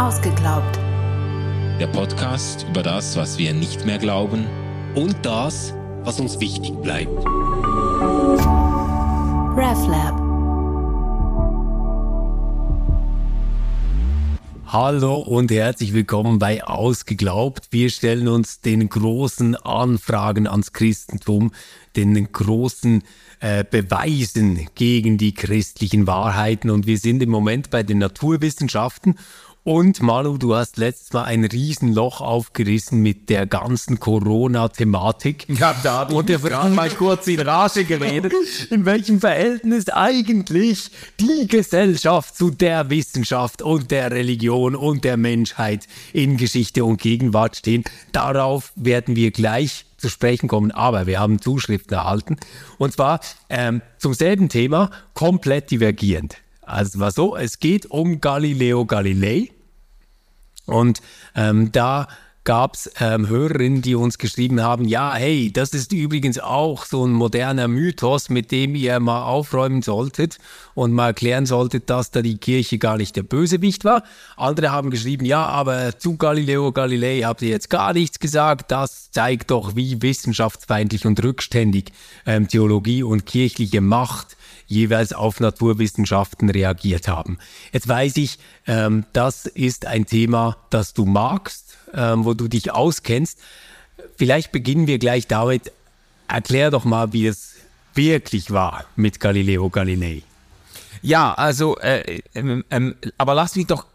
Ausgeglaubt. Der Podcast über das, was wir nicht mehr glauben und das, was uns wichtig bleibt. RefLab. Hallo und herzlich willkommen bei Ausgeglaubt. Wir stellen uns den großen Anfragen ans Christentum, den großen äh, Beweisen gegen die christlichen Wahrheiten und wir sind im Moment bei den Naturwissenschaften und Malu, du hast letztes Mal ein Riesenloch aufgerissen mit der ganzen Corona-Thematik. Ja, da ich gerade mal kurz in Rage geredet. In welchem Verhältnis eigentlich die Gesellschaft zu der Wissenschaft und der Religion und der Menschheit in Geschichte und Gegenwart stehen. Darauf werden wir gleich zu sprechen kommen, aber wir haben Zuschriften erhalten. Und zwar ähm, zum selben Thema, komplett divergierend. Also war so, es geht um Galileo Galilei. Und ähm, da gab es ähm, Hörerinnen, die uns geschrieben haben, ja, hey, das ist übrigens auch so ein moderner Mythos, mit dem ihr mal aufräumen solltet und mal erklären solltet, dass da die Kirche gar nicht der Bösewicht war. Andere haben geschrieben, ja, aber zu Galileo Galilei habt ihr jetzt gar nichts gesagt. Das zeigt doch, wie wissenschaftsfeindlich und rückständig ähm, Theologie und kirchliche Macht jeweils auf Naturwissenschaften reagiert haben. Jetzt weiß ich, ähm, das ist ein Thema, das du magst, ähm, wo du dich auskennst. Vielleicht beginnen wir gleich damit. Erklär doch mal, wie es wirklich war mit Galileo Galilei. Ja, also, äh, ähm, ähm, aber lass mich doch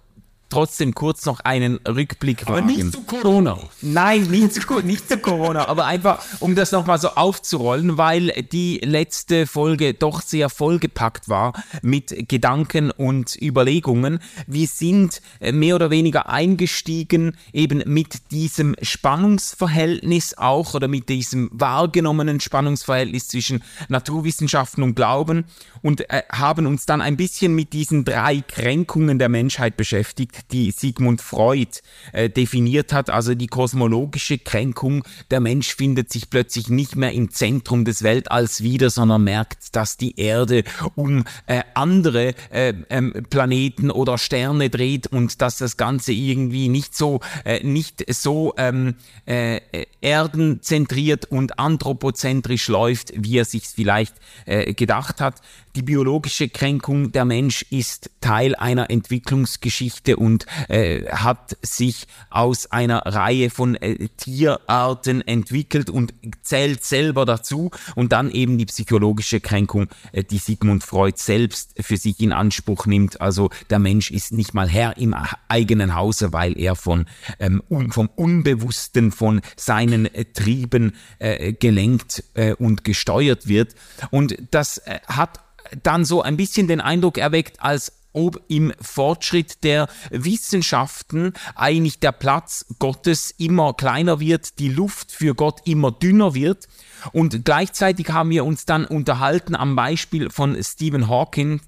trotzdem kurz noch einen Rückblick aber wagen. nicht zu Corona. Nein, nicht zu, nicht zu Corona, aber einfach, um das nochmal so aufzurollen, weil die letzte Folge doch sehr vollgepackt war mit Gedanken und Überlegungen. Wir sind äh, mehr oder weniger eingestiegen eben mit diesem Spannungsverhältnis auch oder mit diesem wahrgenommenen Spannungsverhältnis zwischen Naturwissenschaften und Glauben und äh, haben uns dann ein bisschen mit diesen drei Kränkungen der Menschheit beschäftigt, die Sigmund Freud äh, definiert hat, also die kosmologische Kränkung. Der Mensch findet sich plötzlich nicht mehr im Zentrum des Weltalls wieder, sondern merkt, dass die Erde um äh, andere äh, ähm, Planeten oder Sterne dreht und dass das Ganze irgendwie nicht so äh, nicht so ähm, äh, erdenzentriert und anthropozentrisch läuft, wie er sich vielleicht äh, gedacht hat. Die biologische Kränkung der Mensch ist Teil einer Entwicklungsgeschichte und äh, hat sich aus einer Reihe von äh, Tierarten entwickelt und zählt selber dazu. Und dann eben die psychologische Kränkung, äh, die Sigmund Freud selbst für sich in Anspruch nimmt. Also der Mensch ist nicht mal Herr im eigenen Hause, weil er von, ähm, vom Unbewussten, von seinen äh, Trieben äh, gelenkt äh, und gesteuert wird. Und das hat dann so ein bisschen den Eindruck erweckt, als ob im Fortschritt der Wissenschaften eigentlich der Platz Gottes immer kleiner wird, die Luft für Gott immer dünner wird. Und gleichzeitig haben wir uns dann unterhalten am Beispiel von Stephen Hawking,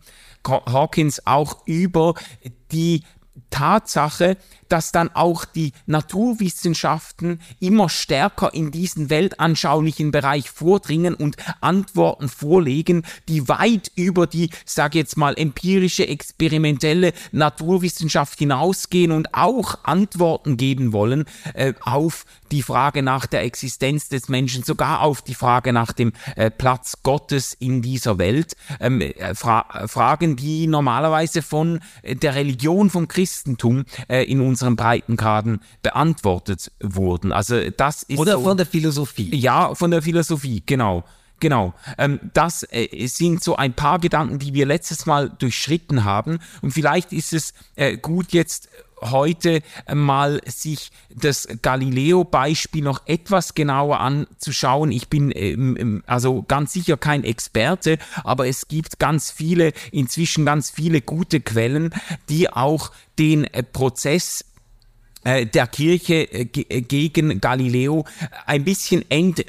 Hawkins auch über die Tatsache, dass dann auch die Naturwissenschaften immer stärker in diesen weltanschaulichen Bereich vordringen und Antworten vorlegen, die weit über die, sage jetzt mal, empirische, experimentelle Naturwissenschaft hinausgehen und auch Antworten geben wollen äh, auf die Frage nach der Existenz des Menschen, sogar auf die Frage nach dem äh, Platz Gottes in dieser Welt. Ähm, äh, Fra Fragen, die normalerweise von äh, der Religion, vom Christentum äh, in unseren Breitengraden beantwortet wurden. Also das ist oder so, von der Philosophie. Ja, von der Philosophie, genau. Genau, ähm, das äh, sind so ein paar Gedanken, die wir letztes Mal durchschritten haben. Und vielleicht ist es äh, gut jetzt heute mal sich das Galileo-Beispiel noch etwas genauer anzuschauen. Ich bin ähm, ähm, also ganz sicher kein Experte, aber es gibt ganz viele, inzwischen ganz viele gute Quellen, die auch den äh, Prozess äh, der Kirche äh, gegen Galileo ein bisschen ent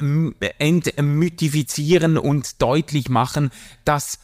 entmythifizieren und deutlich machen, dass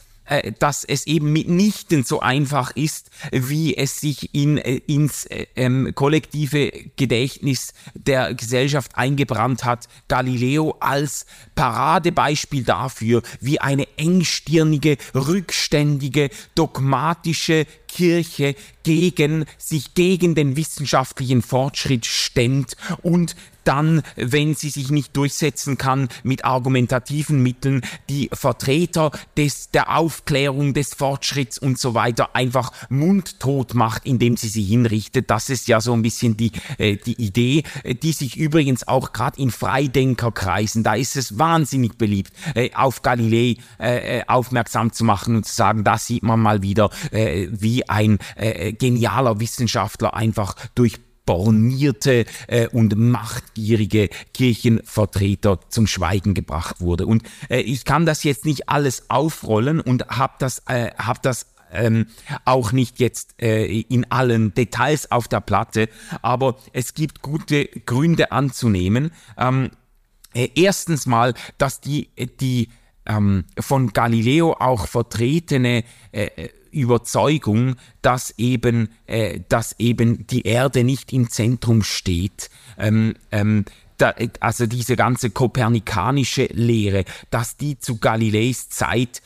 dass es eben mitnichten so einfach ist, wie es sich in, äh, ins äh, ähm, kollektive Gedächtnis der Gesellschaft eingebrannt hat. Galileo als Paradebeispiel dafür, wie eine engstirnige, rückständige, dogmatische Kirche gegen sich gegen den wissenschaftlichen Fortschritt stemmt und dann, wenn sie sich nicht durchsetzen kann, mit argumentativen Mitteln die Vertreter des, der Aufklärung, des Fortschritts und so weiter einfach mundtot macht, indem sie sie hinrichtet. Das ist ja so ein bisschen die, äh, die Idee, die sich übrigens auch gerade in Freidenkerkreisen, da ist es wahnsinnig beliebt, äh, auf Galilei äh, äh aufmerksam zu machen und zu sagen, da sieht man mal wieder, äh, wie ein äh, genialer Wissenschaftler einfach durch bornierte äh, und machtgierige Kirchenvertreter zum Schweigen gebracht wurde. Und äh, ich kann das jetzt nicht alles aufrollen und habe das, äh, hab das ähm, auch nicht jetzt äh, in allen Details auf der Platte, aber es gibt gute Gründe anzunehmen. Ähm, äh, erstens mal, dass die, die ähm, von Galileo auch vertretene äh, Überzeugung, dass eben, äh, dass eben die Erde nicht im Zentrum steht. Ähm, ähm, da, also diese ganze kopernikanische Lehre, dass die zu Galileis Zeit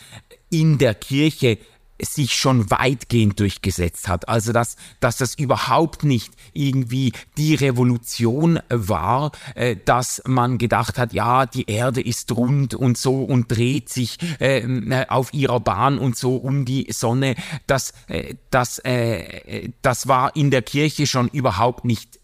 in der Kirche sich schon weitgehend durchgesetzt hat. Also dass, dass das überhaupt nicht irgendwie die Revolution war, äh, dass man gedacht hat, ja, die Erde ist rund und so und dreht sich ähm, äh, auf ihrer Bahn und so um die Sonne. Das, äh, das, äh, das war in der Kirche schon überhaupt nicht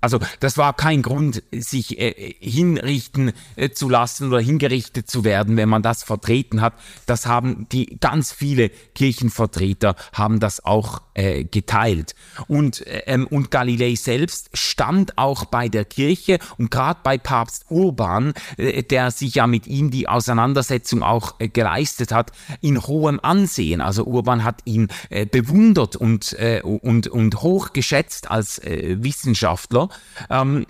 also das war kein Grund, sich äh, hinrichten äh, zu lassen oder hingerichtet zu werden, wenn man das vertreten hat. Das haben die ganz viele Kirchenvertreter haben das auch äh, geteilt. Und ähm, und Galilei selbst stand auch bei der Kirche und gerade bei Papst Urban, äh, der sich ja mit ihm die Auseinandersetzung auch äh, geleistet hat, in hohem Ansehen. Also Urban hat ihn äh, bewundert und äh, und und hochgeschätzt als äh, Wissenschaftler. Ähm,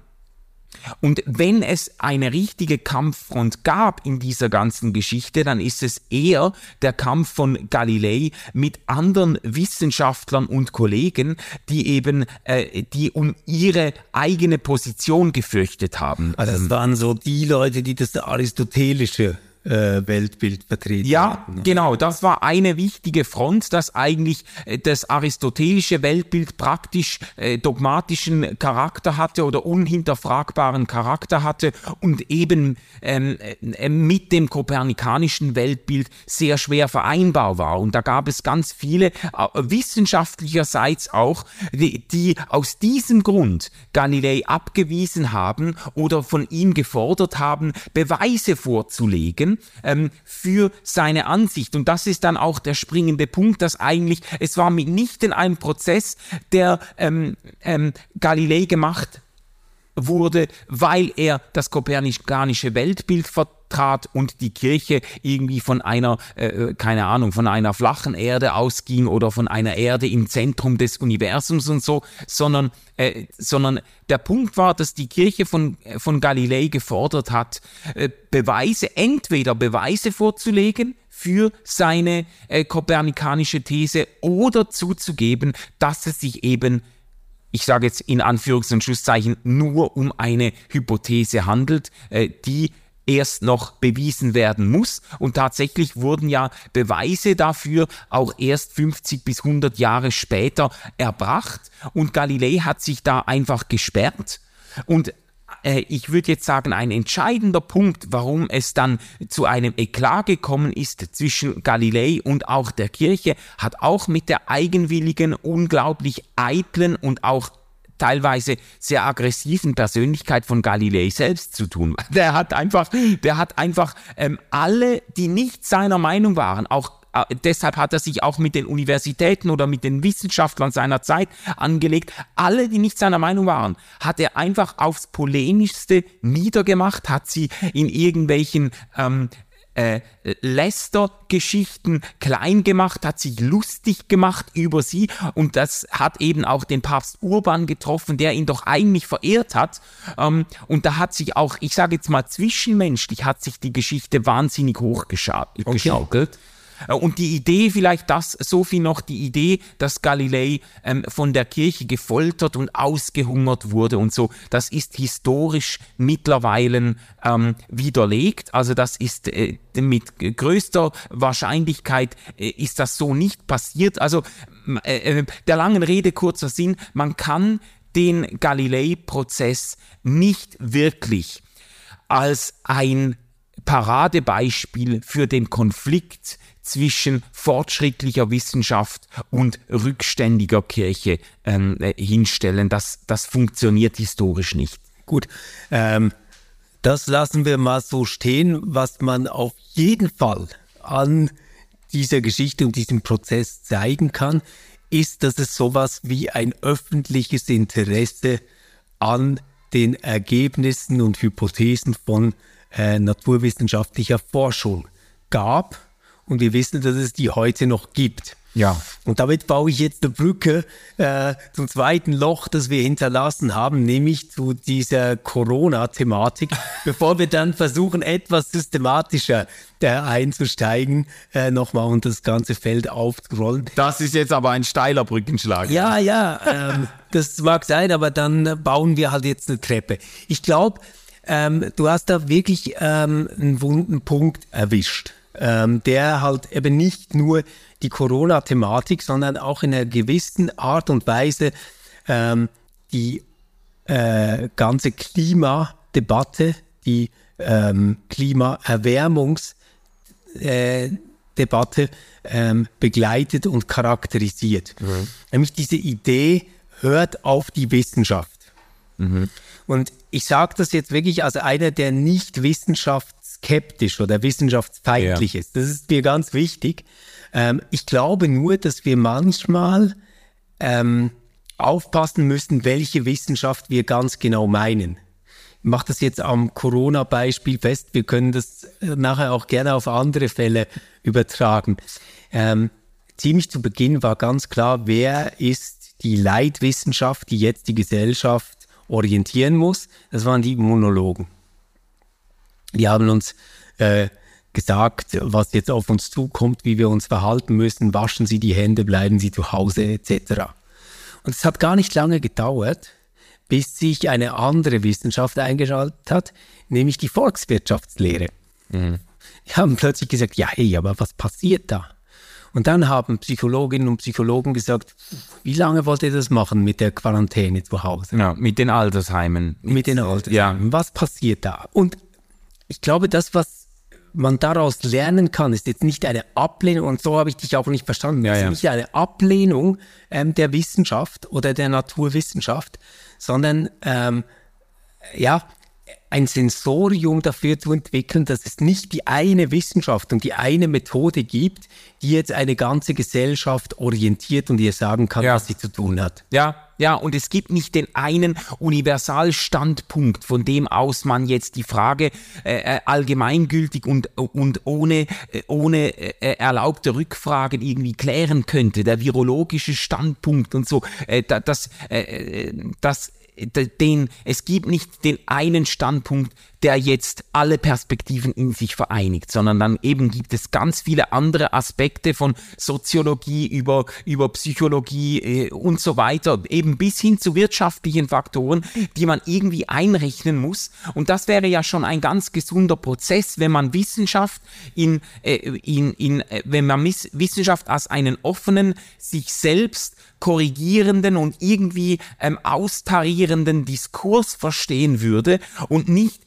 und wenn es eine richtige Kampffront gab in dieser ganzen Geschichte, dann ist es eher der Kampf von Galilei mit anderen Wissenschaftlern und Kollegen, die eben, äh, die um ihre eigene Position gefürchtet haben. Also das waren so die Leute, die das aristotelische äh, Weltbild vertreten. Ja, hatten. Ne? genau. Das war eine wichtige Front, dass eigentlich äh, das aristotelische Weltbild praktisch äh, dogmatischen Charakter hatte oder unhinterfragbaren Charakter hatte und eben ähm, äh, mit dem kopernikanischen Weltbild sehr schwer vereinbar war. Und da gab es ganz viele wissenschaftlicherseits auch, die, die aus diesem Grund Galilei abgewiesen haben oder von ihm gefordert haben, Beweise vorzulegen ähm, für seine Ansicht. Und das ist dann auch der springende Punkt, dass eigentlich, es war mitnichten ein Prozess, der ähm, ähm, Galilei gemacht wurde, weil er das kopernikanische Weltbild vertrat und die Kirche irgendwie von einer, äh, äh, keine Ahnung, von einer flachen Erde ausging oder von einer Erde im Zentrum des Universums und so, sondern, äh, sondern der Punkt war, dass die Kirche von, äh, von Galilei gefordert hat, äh, Beweise, entweder Beweise vorzulegen, für seine äh, kopernikanische These oder zuzugeben, dass es sich eben ich sage jetzt in Anführungs- und Schlusszeichen, nur um eine Hypothese handelt, äh, die erst noch bewiesen werden muss. Und tatsächlich wurden ja Beweise dafür auch erst 50 bis 100 Jahre später erbracht. Und Galilei hat sich da einfach gesperrt. Und äh, ich würde jetzt sagen, ein entscheidender Punkt, warum es dann zu einem Eklat gekommen ist zwischen Galilei und auch der Kirche, hat auch mit der eigenwilligen, unglaublich eitlen und auch teilweise sehr aggressiven Persönlichkeit von Galilei selbst zu tun. Der hat einfach, der hat einfach ähm, alle, die nicht seiner Meinung waren, auch äh, deshalb hat er sich auch mit den Universitäten oder mit den Wissenschaftlern seiner Zeit angelegt. Alle, die nicht seiner Meinung waren, hat er einfach aufs polemischste niedergemacht, hat sie in irgendwelchen ähm, äh, Lester-Geschichten klein gemacht, hat sich lustig gemacht über sie und das hat eben auch den Papst Urban getroffen, der ihn doch eigentlich verehrt hat. Ähm, und da hat sich auch, ich sage jetzt mal zwischenmenschlich, hat sich die Geschichte wahnsinnig hochgeschaukelt. Okay. Äh, und die Idee, vielleicht das, so viel noch, die Idee, dass Galilei ähm, von der Kirche gefoltert und ausgehungert wurde und so, das ist historisch mittlerweile ähm, widerlegt. Also das ist äh, mit größter Wahrscheinlichkeit äh, ist das so nicht passiert. Also äh, äh, der langen Rede kurzer Sinn, man kann den Galilei-Prozess nicht wirklich als ein Paradebeispiel für den Konflikt zwischen fortschrittlicher Wissenschaft und rückständiger Kirche ähm, äh, hinstellen. Das, das funktioniert historisch nicht. Gut, ähm, das lassen wir mal so stehen. Was man auf jeden Fall an dieser Geschichte und diesem Prozess zeigen kann, ist, dass es sowas wie ein öffentliches Interesse an den Ergebnissen und Hypothesen von äh, naturwissenschaftlicher Forschung gab. Und wir wissen, dass es die heute noch gibt. Ja. Und damit baue ich jetzt eine Brücke äh, zum zweiten Loch, das wir hinterlassen haben, nämlich zu dieser Corona-Thematik, bevor wir dann versuchen, etwas systematischer äh, einzusteigen, äh, nochmal und das ganze Feld aufzurollen. Das ist jetzt aber ein steiler Brückenschlag. Ja, ja, ähm, das mag sein, aber dann bauen wir halt jetzt eine Treppe. Ich glaube, ähm, du hast da wirklich ähm, einen wunden Punkt erwischt ähm, der halt eben nicht nur die Corona-Thematik, sondern auch in einer gewissen Art und Weise ähm, die äh, ganze Klimadebatte, die ähm, Klimaerwärmungsdebatte äh, ähm, begleitet und charakterisiert. Mhm. Nämlich diese Idee, hört auf die Wissenschaft. Mhm. Und ich sage das jetzt wirklich als einer, der nicht Wissenschaft skeptisch oder wissenschaftsfeindlich ja. ist. Das ist mir ganz wichtig. Ähm, ich glaube nur, dass wir manchmal ähm, aufpassen müssen, welche Wissenschaft wir ganz genau meinen. Ich mache das jetzt am Corona-Beispiel fest. Wir können das äh, nachher auch gerne auf andere Fälle übertragen. Ähm, ziemlich zu Beginn war ganz klar, wer ist die Leitwissenschaft, die jetzt die Gesellschaft orientieren muss. Das waren die Immunologen. Die haben uns äh, gesagt, was jetzt auf uns zukommt, wie wir uns verhalten müssen, waschen Sie die Hände, bleiben Sie zu Hause etc. Und es hat gar nicht lange gedauert, bis sich eine andere Wissenschaft eingeschaltet hat, nämlich die Volkswirtschaftslehre. Mhm. Die haben plötzlich gesagt, ja, hey, aber was passiert da? Und dann haben Psychologinnen und Psychologen gesagt, wie lange wollt ihr das machen mit der Quarantäne zu Hause? Ja, mit den Altersheimen. Mit den Altersheimen. Ja. Was passiert da? Und ich glaube, das, was man daraus lernen kann, ist jetzt nicht eine Ablehnung, und so habe ich dich auch nicht verstanden, ja, ist ja. nicht eine Ablehnung ähm, der Wissenschaft oder der Naturwissenschaft, sondern ähm, ja, ein Sensorium dafür zu entwickeln, dass es nicht die eine Wissenschaft und die eine Methode gibt, die jetzt eine ganze Gesellschaft orientiert und ihr sagen kann, ja. was sie zu tun hat. Ja, ja, und es gibt nicht den einen Universalstandpunkt, von dem aus man jetzt die Frage äh, äh allgemeingültig und, und ohne, äh, ohne äh, erlaubte Rückfragen irgendwie klären könnte. Der virologische Standpunkt und so. Äh, das, äh, das den, es gibt nicht den einen Standpunkt, der jetzt alle Perspektiven in sich vereinigt, sondern dann eben gibt es ganz viele andere Aspekte von Soziologie über, über Psychologie äh, und so weiter, eben bis hin zu wirtschaftlichen Faktoren, die man irgendwie einrechnen muss. Und das wäre ja schon ein ganz gesunder Prozess, wenn man Wissenschaft in, äh, in, in äh, wenn man Wissenschaft als einen offenen, sich selbst korrigierenden und irgendwie ähm, austarierenden Diskurs verstehen würde und nicht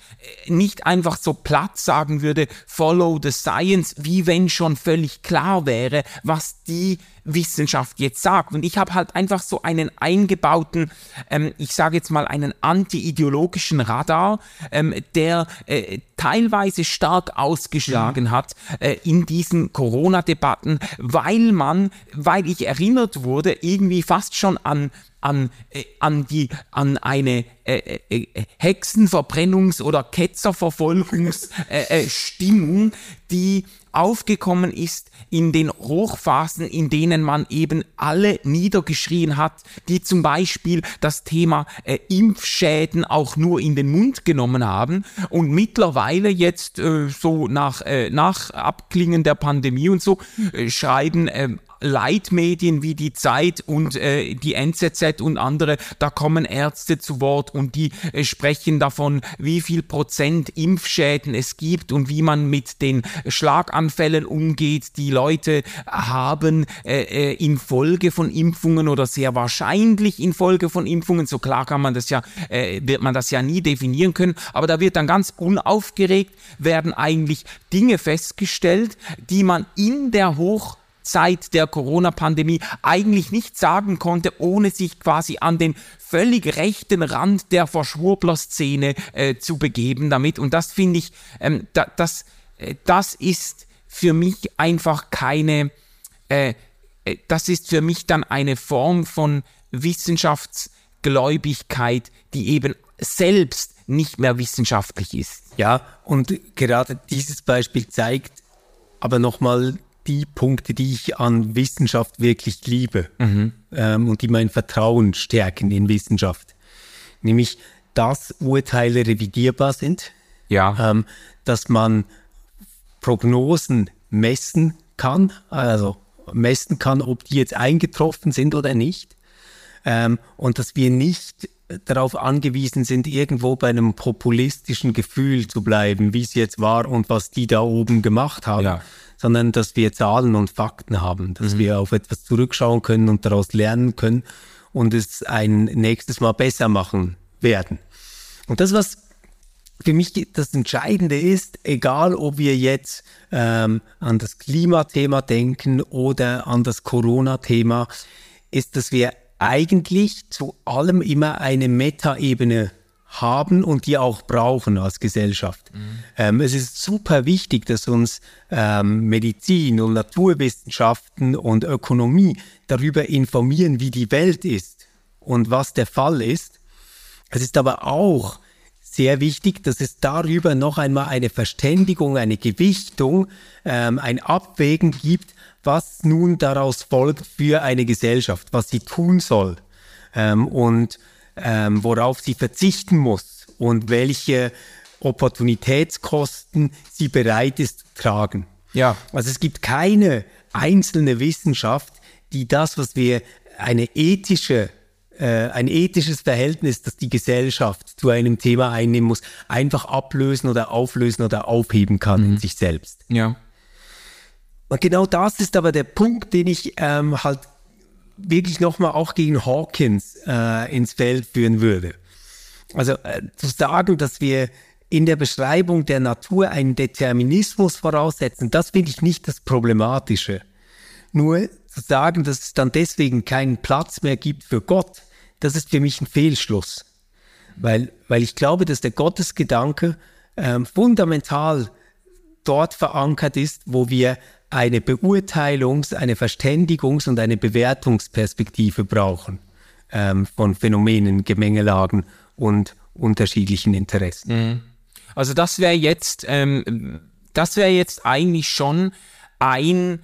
nicht einfach so platt sagen würde, follow the science, wie wenn schon völlig klar wäre, was die Wissenschaft jetzt sagt. Und ich habe halt einfach so einen eingebauten, ähm, ich sage jetzt mal einen anti-ideologischen Radar, ähm, der äh, teilweise stark ausgeschlagen mhm. hat äh, in diesen Corona-Debatten, weil man, weil ich erinnert wurde, irgendwie fast schon an an, äh, an, die, an eine äh, äh, äh Hexenverbrennungs- oder Ketzerverfolgungsstimmung, die aufgekommen ist in den Hochphasen, in denen man eben alle niedergeschrien hat, die zum Beispiel das Thema äh, Impfschäden auch nur in den Mund genommen haben und mittlerweile jetzt äh, so nach, äh, nach Abklingen der Pandemie und so äh, schreiben äh, Leitmedien wie die Zeit und äh, die NZZ und andere, da kommen Ärzte zu Wort und die äh, sprechen davon, wie viel Prozent Impfschäden es gibt und wie man mit den Schlaganfällen umgeht, die Leute haben äh, äh, infolge von Impfungen oder sehr wahrscheinlich infolge von Impfungen. So klar kann man das ja, äh, wird man das ja nie definieren können, aber da wird dann ganz unaufgeregt werden eigentlich Dinge festgestellt, die man in der Hoch Zeit der Corona-Pandemie eigentlich nicht sagen konnte, ohne sich quasi an den völlig rechten Rand der Verschwurbler-Szene äh, zu begeben damit. Und das finde ich, ähm, da, das, äh, das ist für mich einfach keine, äh, äh, das ist für mich dann eine Form von Wissenschaftsgläubigkeit, die eben selbst nicht mehr wissenschaftlich ist. Ja, und gerade dieses Beispiel zeigt aber nochmal die Punkte, die ich an Wissenschaft wirklich liebe mhm. ähm, und die mein Vertrauen stärken in Wissenschaft. Nämlich, dass Urteile revidierbar sind, ja. ähm, dass man Prognosen messen kann, also messen kann, ob die jetzt eingetroffen sind oder nicht. Ähm, und dass wir nicht darauf angewiesen sind, irgendwo bei einem populistischen Gefühl zu bleiben, wie es jetzt war und was die da oben gemacht haben, ja sondern dass wir Zahlen und Fakten haben, dass mhm. wir auf etwas zurückschauen können und daraus lernen können und es ein nächstes Mal besser machen werden. Und das, was für mich das Entscheidende ist, egal ob wir jetzt ähm, an das Klimathema denken oder an das Corona-Thema, ist, dass wir eigentlich zu allem immer eine Metaebene haben und die auch brauchen als Gesellschaft. Mhm. Ähm, es ist super wichtig, dass uns ähm, Medizin und Naturwissenschaften und Ökonomie darüber informieren, wie die Welt ist und was der Fall ist. Es ist aber auch sehr wichtig, dass es darüber noch einmal eine Verständigung, eine Gewichtung, ähm, ein Abwägen gibt, was nun daraus folgt für eine Gesellschaft, was sie tun soll. Ähm, und ähm, worauf sie verzichten muss und welche Opportunitätskosten sie bereit ist zu tragen. Ja. Also es gibt keine einzelne Wissenschaft, die das, was wir eine ethische äh, ein ethisches Verhältnis, das die Gesellschaft zu einem Thema einnehmen muss, einfach ablösen oder auflösen oder aufheben kann mhm. in sich selbst. Ja. Und genau das ist aber der Punkt, den ich ähm, halt wirklich nochmal auch gegen Hawkins äh, ins Feld führen würde. Also äh, zu sagen, dass wir in der Beschreibung der Natur einen Determinismus voraussetzen, das finde ich nicht das Problematische. Nur zu sagen, dass es dann deswegen keinen Platz mehr gibt für Gott, das ist für mich ein Fehlschluss. Weil, weil ich glaube, dass der Gottesgedanke ähm, fundamental dort verankert ist, wo wir eine Beurteilungs-, eine Verständigungs- und eine Bewertungsperspektive brauchen ähm, von Phänomenen, Gemengelagen und unterschiedlichen Interessen. Mhm. Also das wäre jetzt, ähm, das wäre jetzt eigentlich schon ein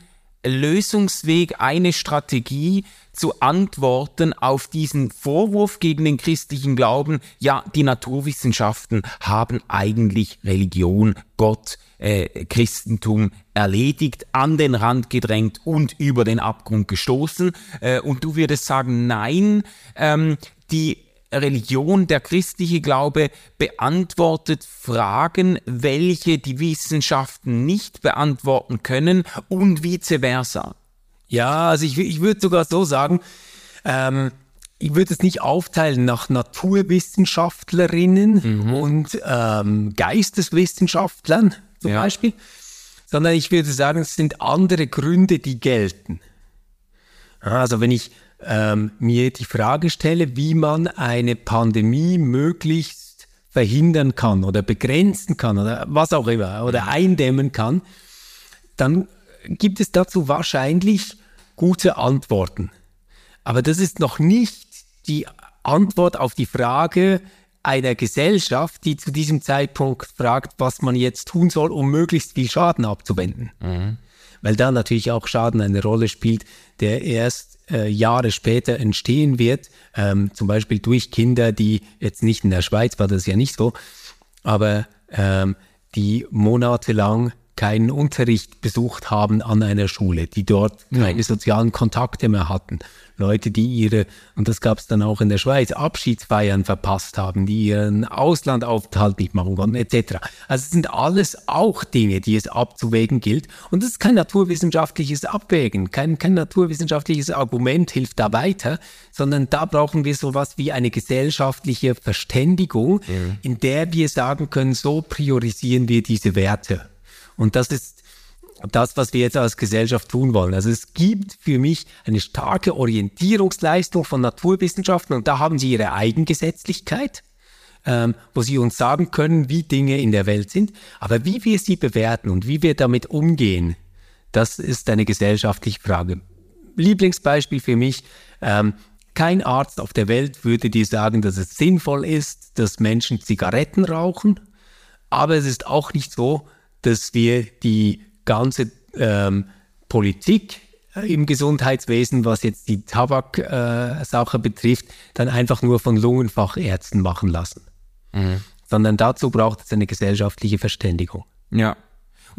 Lösungsweg, eine Strategie zu antworten auf diesen Vorwurf gegen den christlichen Glauben, ja, die Naturwissenschaften haben eigentlich Religion, Gott, äh, Christentum erledigt, an den Rand gedrängt und über den Abgrund gestoßen. Äh, und du würdest sagen, nein, ähm, die Religion, der christliche Glaube beantwortet Fragen, welche die Wissenschaften nicht beantworten können und vice versa. Ja, also ich, ich würde sogar so sagen, ähm, ich würde es nicht aufteilen nach Naturwissenschaftlerinnen mhm. und ähm, Geisteswissenschaftlern zum ja. Beispiel, sondern ich würde sagen, es sind andere Gründe, die gelten. Also wenn ich ähm, mir die Frage stelle, wie man eine Pandemie möglichst verhindern kann oder begrenzen kann oder was auch immer oder mhm. eindämmen kann, dann gibt es dazu wahrscheinlich gute Antworten. Aber das ist noch nicht die Antwort auf die Frage, einer Gesellschaft, die zu diesem Zeitpunkt fragt, was man jetzt tun soll, um möglichst viel Schaden abzuwenden. Mhm. Weil da natürlich auch Schaden eine Rolle spielt, der erst äh, Jahre später entstehen wird, ähm, zum Beispiel durch Kinder, die jetzt nicht in der Schweiz war das ja nicht so, aber ähm, die monatelang keinen Unterricht besucht haben an einer Schule, die dort keine sozialen Kontakte mehr hatten. Leute, die ihre, und das gab es dann auch in der Schweiz, Abschiedsfeiern verpasst haben, die ihren Auslandaufenthalt nicht machen konnten, etc. Also es sind alles auch Dinge, die es abzuwägen gilt. Und das ist kein naturwissenschaftliches Abwägen, kein, kein naturwissenschaftliches Argument hilft da weiter, sondern da brauchen wir sowas wie eine gesellschaftliche Verständigung, mhm. in der wir sagen können, so priorisieren wir diese Werte. Und das ist das, was wir jetzt als Gesellschaft tun wollen. Also es gibt für mich eine starke Orientierungsleistung von Naturwissenschaften und da haben sie ihre Eigengesetzlichkeit, ähm, wo sie uns sagen können, wie Dinge in der Welt sind. Aber wie wir sie bewerten und wie wir damit umgehen, das ist eine gesellschaftliche Frage. Lieblingsbeispiel für mich, ähm, kein Arzt auf der Welt würde dir sagen, dass es sinnvoll ist, dass Menschen Zigaretten rauchen, aber es ist auch nicht so, dass wir die ganze ähm, Politik äh, im Gesundheitswesen, was jetzt die Tabak-Sache äh, betrifft, dann einfach nur von Lungenfachärzten machen lassen. Mhm. Sondern dazu braucht es eine gesellschaftliche Verständigung. Ja.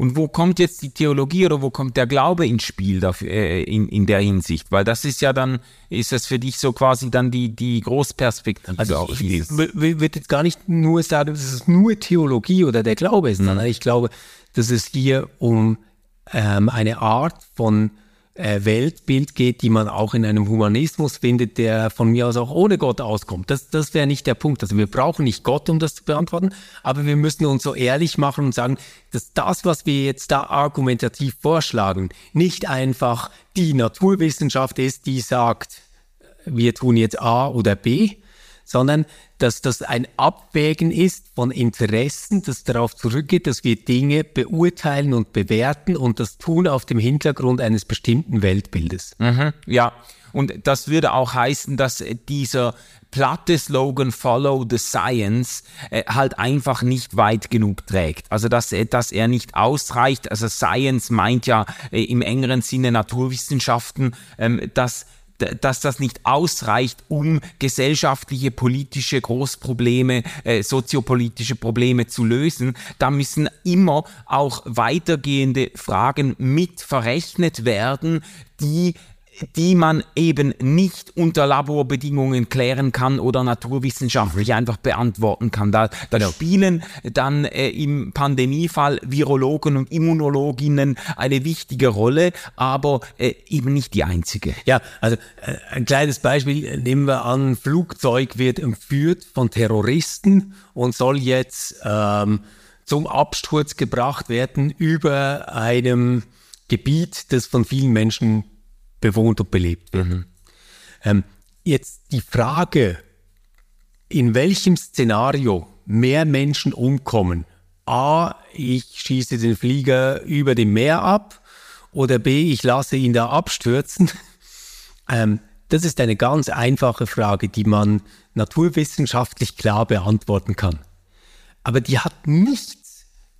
Und wo kommt jetzt die Theologie oder wo kommt der Glaube ins Spiel dafür, äh, in, in der Hinsicht? Weil das ist ja dann, ist das für dich so quasi dann die, die Großperspektive. Also ich, ich würde jetzt gar nicht nur sagen, dass es nur Theologie oder der Glaube ist, mhm. sondern ich glaube, dass es hier um ähm, eine Art von Weltbild geht, die man auch in einem Humanismus findet, der von mir aus auch ohne Gott auskommt. Das, das wäre nicht der Punkt. Also wir brauchen nicht Gott, um das zu beantworten, aber wir müssen uns so ehrlich machen und sagen, dass das, was wir jetzt da argumentativ vorschlagen, nicht einfach die Naturwissenschaft ist, die sagt, wir tun jetzt A oder B, sondern dass das ein Abwägen ist von Interessen, das darauf zurückgeht, dass wir Dinge beurteilen und bewerten und das tun auf dem Hintergrund eines bestimmten Weltbildes. Mhm, ja, und das würde auch heißen, dass dieser platte Slogan Follow the Science äh, halt einfach nicht weit genug trägt. Also dass, äh, dass er nicht ausreicht. Also Science meint ja äh, im engeren Sinne Naturwissenschaften, ähm, dass dass das nicht ausreicht, um gesellschaftliche, politische Großprobleme, äh, soziopolitische Probleme zu lösen. Da müssen immer auch weitergehende Fragen mit verrechnet werden, die die man eben nicht unter Laborbedingungen klären kann oder naturwissenschaftlich einfach beantworten kann. Da, da genau. spielen dann äh, im Pandemiefall Virologen und Immunologinnen eine wichtige Rolle, aber äh, eben nicht die einzige. Ja, also äh, ein kleines Beispiel nehmen wir an, Flugzeug wird entführt von Terroristen und soll jetzt ähm, zum Absturz gebracht werden über einem Gebiet, das von vielen Menschen bewohnt und belebt wird. Mhm. Ähm, jetzt die Frage, in welchem Szenario mehr Menschen umkommen. A, ich schieße den Flieger über dem Meer ab oder B, ich lasse ihn da abstürzen. Ähm, das ist eine ganz einfache Frage, die man naturwissenschaftlich klar beantworten kann. Aber die hat nichts,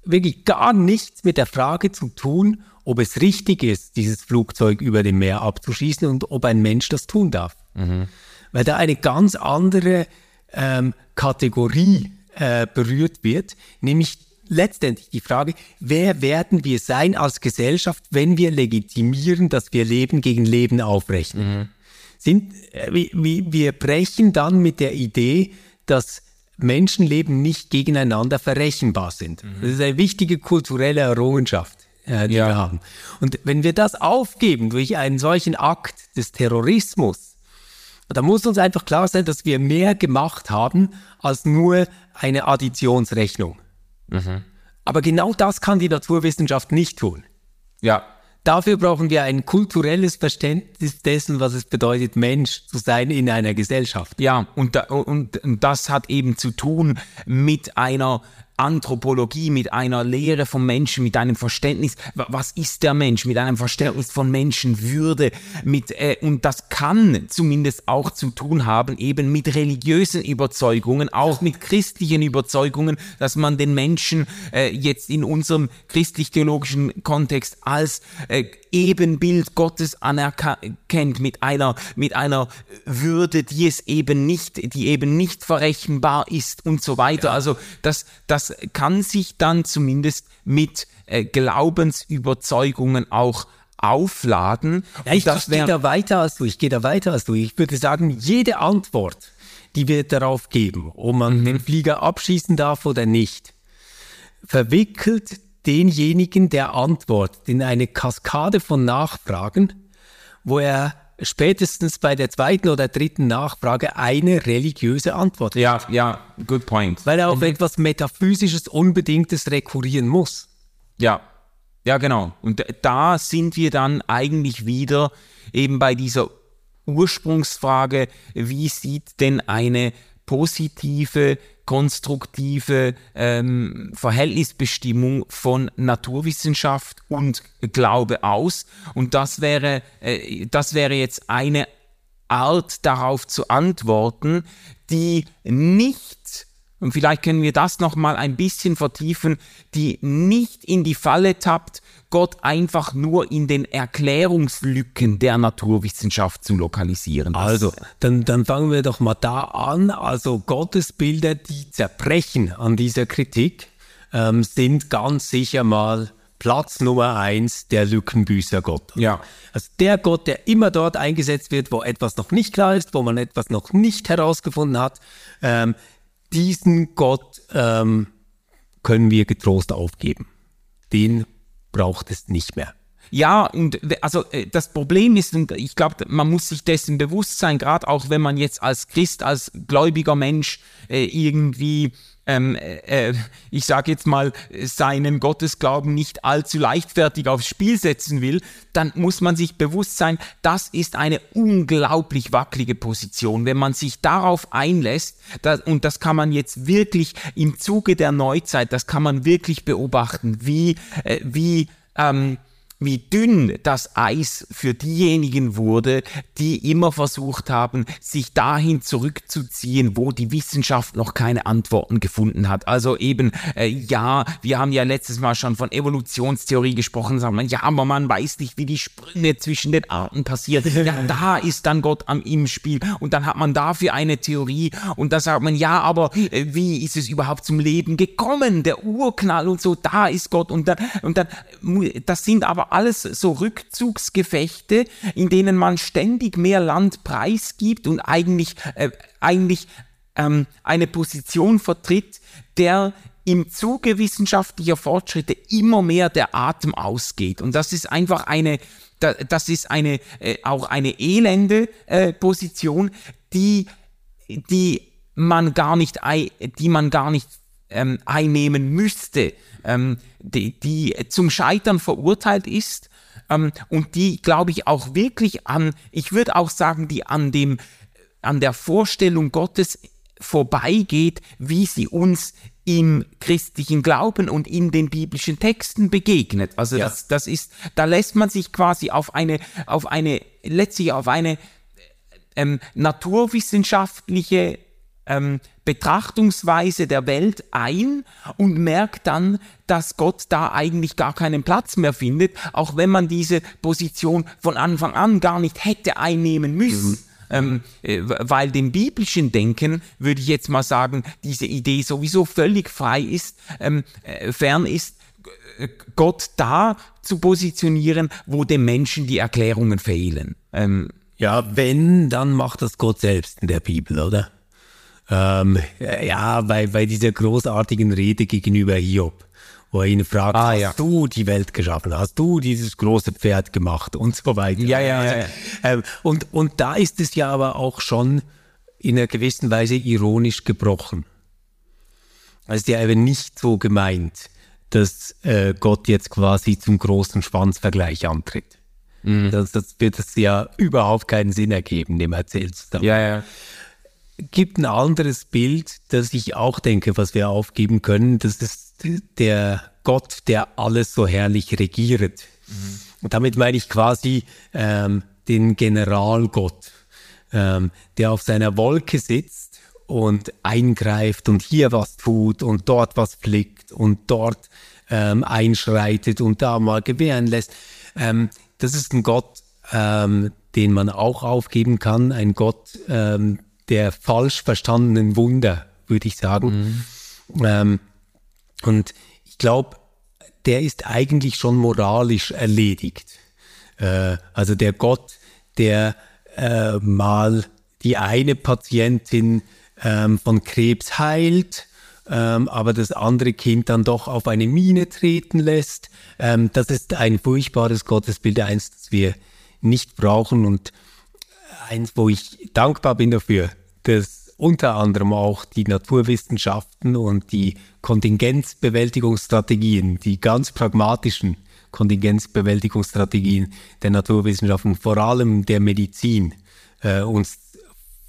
wirklich gar nichts mit der Frage zu tun, ob es richtig ist, dieses Flugzeug über dem Meer abzuschießen und ob ein Mensch das tun darf. Mhm. Weil da eine ganz andere ähm, Kategorie äh, berührt wird, nämlich letztendlich die Frage, wer werden wir sein als Gesellschaft, wenn wir legitimieren, dass wir Leben gegen Leben aufrechnen? Mhm. Sind, äh, wir, wir brechen dann mit der Idee, dass Menschenleben nicht gegeneinander verrechenbar sind. Mhm. Das ist eine wichtige kulturelle Errungenschaft äh, die ja. wir haben. Und wenn wir das aufgeben durch einen solchen Akt des Terrorismus, dann muss uns einfach klar sein, dass wir mehr gemacht haben als nur eine Additionsrechnung. Mhm. Aber genau das kann die Naturwissenschaft nicht tun. Ja. Dafür brauchen wir ein kulturelles Verständnis dessen, was es bedeutet, Mensch zu sein in einer Gesellschaft. Ja, und, da, und, das hat eben zu tun mit einer Anthropologie, mit einer Lehre vom Menschen, mit einem Verständnis, was ist der Mensch, mit einem Verständnis von Menschenwürde, mit, äh, und das kann zumindest auch zu tun haben, eben mit religiösen Überzeugungen, auch mit christlichen Überzeugungen, dass man den Menschen äh, jetzt in unserem christlich-theologischen Kontext als äh, Ebenbild Gottes anerkennt, mit einer, mit einer Würde, die es eben nicht, die eben nicht verrechenbar ist und so weiter. Ja. Also das, das kann sich dann zumindest mit äh, Glaubensüberzeugungen auch aufladen. Ja, ich, ich gehe da weiter als du. Ich gehe da weiter als du. Ich würde sagen, jede Antwort, die wir darauf geben, ob man mhm. den Flieger abschießen darf oder nicht, verwickelt denjenigen, der antwortet, in eine Kaskade von Nachfragen, wo er spätestens bei der zweiten oder dritten Nachfrage eine religiöse Antwort Ja, ja, good point. Weil er auf mhm. etwas Metaphysisches, Unbedingtes rekurrieren muss. Ja, ja, genau. Und da sind wir dann eigentlich wieder eben bei dieser Ursprungsfrage, wie sieht denn eine positive konstruktive ähm, Verhältnisbestimmung von Naturwissenschaft und Glaube aus. Und das wäre, äh, das wäre jetzt eine Art darauf zu antworten, die nicht und vielleicht können wir das noch mal ein bisschen vertiefen, die nicht in die Falle tappt, Gott einfach nur in den Erklärungslücken der Naturwissenschaft zu lokalisieren. Also, dann, dann fangen wir doch mal da an. Also Gottesbilder, die zerbrechen an dieser Kritik, ähm, sind ganz sicher mal Platz Nummer eins der Lückenbüßer Gott. Ja. Also der Gott, der immer dort eingesetzt wird, wo etwas noch nicht klar ist, wo man etwas noch nicht herausgefunden hat, ähm, diesen Gott ähm, können wir getrost aufgeben. Den braucht es nicht mehr. Ja, und also äh, das Problem ist, und ich glaube, man muss sich dessen bewusst sein, gerade auch wenn man jetzt als Christ, als gläubiger Mensch äh, irgendwie ähm, äh, ich sage jetzt mal, seinen Gottesglauben nicht allzu leichtfertig aufs Spiel setzen will, dann muss man sich bewusst sein, das ist eine unglaublich wackelige Position. Wenn man sich darauf einlässt, das, und das kann man jetzt wirklich im Zuge der Neuzeit, das kann man wirklich beobachten, wie, äh, wie ähm, wie dünn das Eis für diejenigen wurde, die immer versucht haben, sich dahin zurückzuziehen, wo die Wissenschaft noch keine Antworten gefunden hat. Also eben, äh, ja, wir haben ja letztes Mal schon von Evolutionstheorie gesprochen, sagen wir, ja, aber man weiß nicht, wie die Sprünge zwischen den Arten passieren. Ja, da ist dann Gott am im Spiel und dann hat man dafür eine Theorie und da sagt man, ja, aber äh, wie ist es überhaupt zum Leben gekommen? Der Urknall und so, da ist Gott und dann, und dann, das sind aber alles so Rückzugsgefechte, in denen man ständig mehr Land preisgibt und eigentlich, äh, eigentlich ähm, eine Position vertritt, der im Zuge wissenschaftlicher Fortschritte immer mehr der Atem ausgeht. Und das ist einfach eine, das ist eine, äh, auch eine elende äh, Position, die, die man gar nicht, die man gar nicht ähm, einnehmen müsste ähm, die, die zum Scheitern verurteilt ist ähm, und die, glaube ich, auch wirklich an, ich würde auch sagen, die an dem, an der Vorstellung Gottes vorbeigeht, wie sie uns im christlichen Glauben und in den biblischen Texten begegnet. Also ja. das, das ist, da lässt man sich quasi auf eine, auf eine, letztlich auf eine ähm, naturwissenschaftliche ähm, Betrachtungsweise der Welt ein und merkt dann, dass Gott da eigentlich gar keinen Platz mehr findet, auch wenn man diese Position von Anfang an gar nicht hätte einnehmen müssen. Mhm. Ähm, äh, weil dem biblischen Denken, würde ich jetzt mal sagen, diese Idee sowieso völlig frei ist, ähm, äh, fern ist, äh, Gott da zu positionieren, wo dem Menschen die Erklärungen fehlen. Ähm, ja, wenn, dann macht das Gott selbst in der Bibel, oder? Ähm, ja, bei, bei dieser großartigen Rede gegenüber Hiob, wo er ihn fragt, ah, hast ja. du die Welt geschaffen, hast du dieses große Pferd gemacht und so weiter. Ja, ja, ja. Ähm, und, und da ist es ja aber auch schon in einer gewissen Weise ironisch gebrochen. Also ist ja eben nicht so gemeint, dass äh, Gott jetzt quasi zum großen Schwanzvergleich antritt. Mhm. Das, das wird es ja überhaupt keinen Sinn ergeben, dem erzählt Ja, ja gibt ein anderes Bild, das ich auch denke, was wir aufgeben können. Das ist der Gott, der alles so herrlich regiert. Mhm. Und damit meine ich quasi ähm, den Generalgott, ähm, der auf seiner Wolke sitzt und eingreift und hier was tut und dort was flickt und dort ähm, einschreitet und da mal gewähren lässt. Ähm, das ist ein Gott, ähm, den man auch aufgeben kann, ein Gott ähm, der falsch verstandenen Wunder, würde ich sagen. Mhm. Ähm, und ich glaube, der ist eigentlich schon moralisch erledigt. Äh, also der Gott, der äh, mal die eine Patientin ähm, von Krebs heilt, ähm, aber das andere Kind dann doch auf eine Mine treten lässt. Ähm, das ist ein furchtbares Gottesbild, eins, das wir nicht brauchen und eins, wo ich dankbar bin dafür, dass unter anderem auch die Naturwissenschaften und die Kontingenzbewältigungsstrategien, die ganz pragmatischen Kontingenzbewältigungsstrategien der Naturwissenschaften, vor allem der Medizin, äh, uns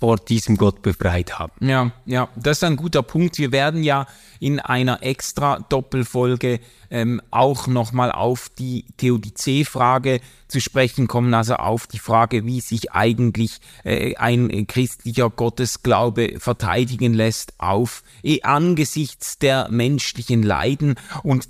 vor diesem Gott befreit haben. Ja, ja, das ist ein guter Punkt. Wir werden ja in einer extra Doppelfolge ähm, auch nochmal auf die Theodizee-Frage zu sprechen kommen, also auf die Frage, wie sich eigentlich äh, ein christlicher Gottesglaube verteidigen lässt auf eh, angesichts der menschlichen Leiden und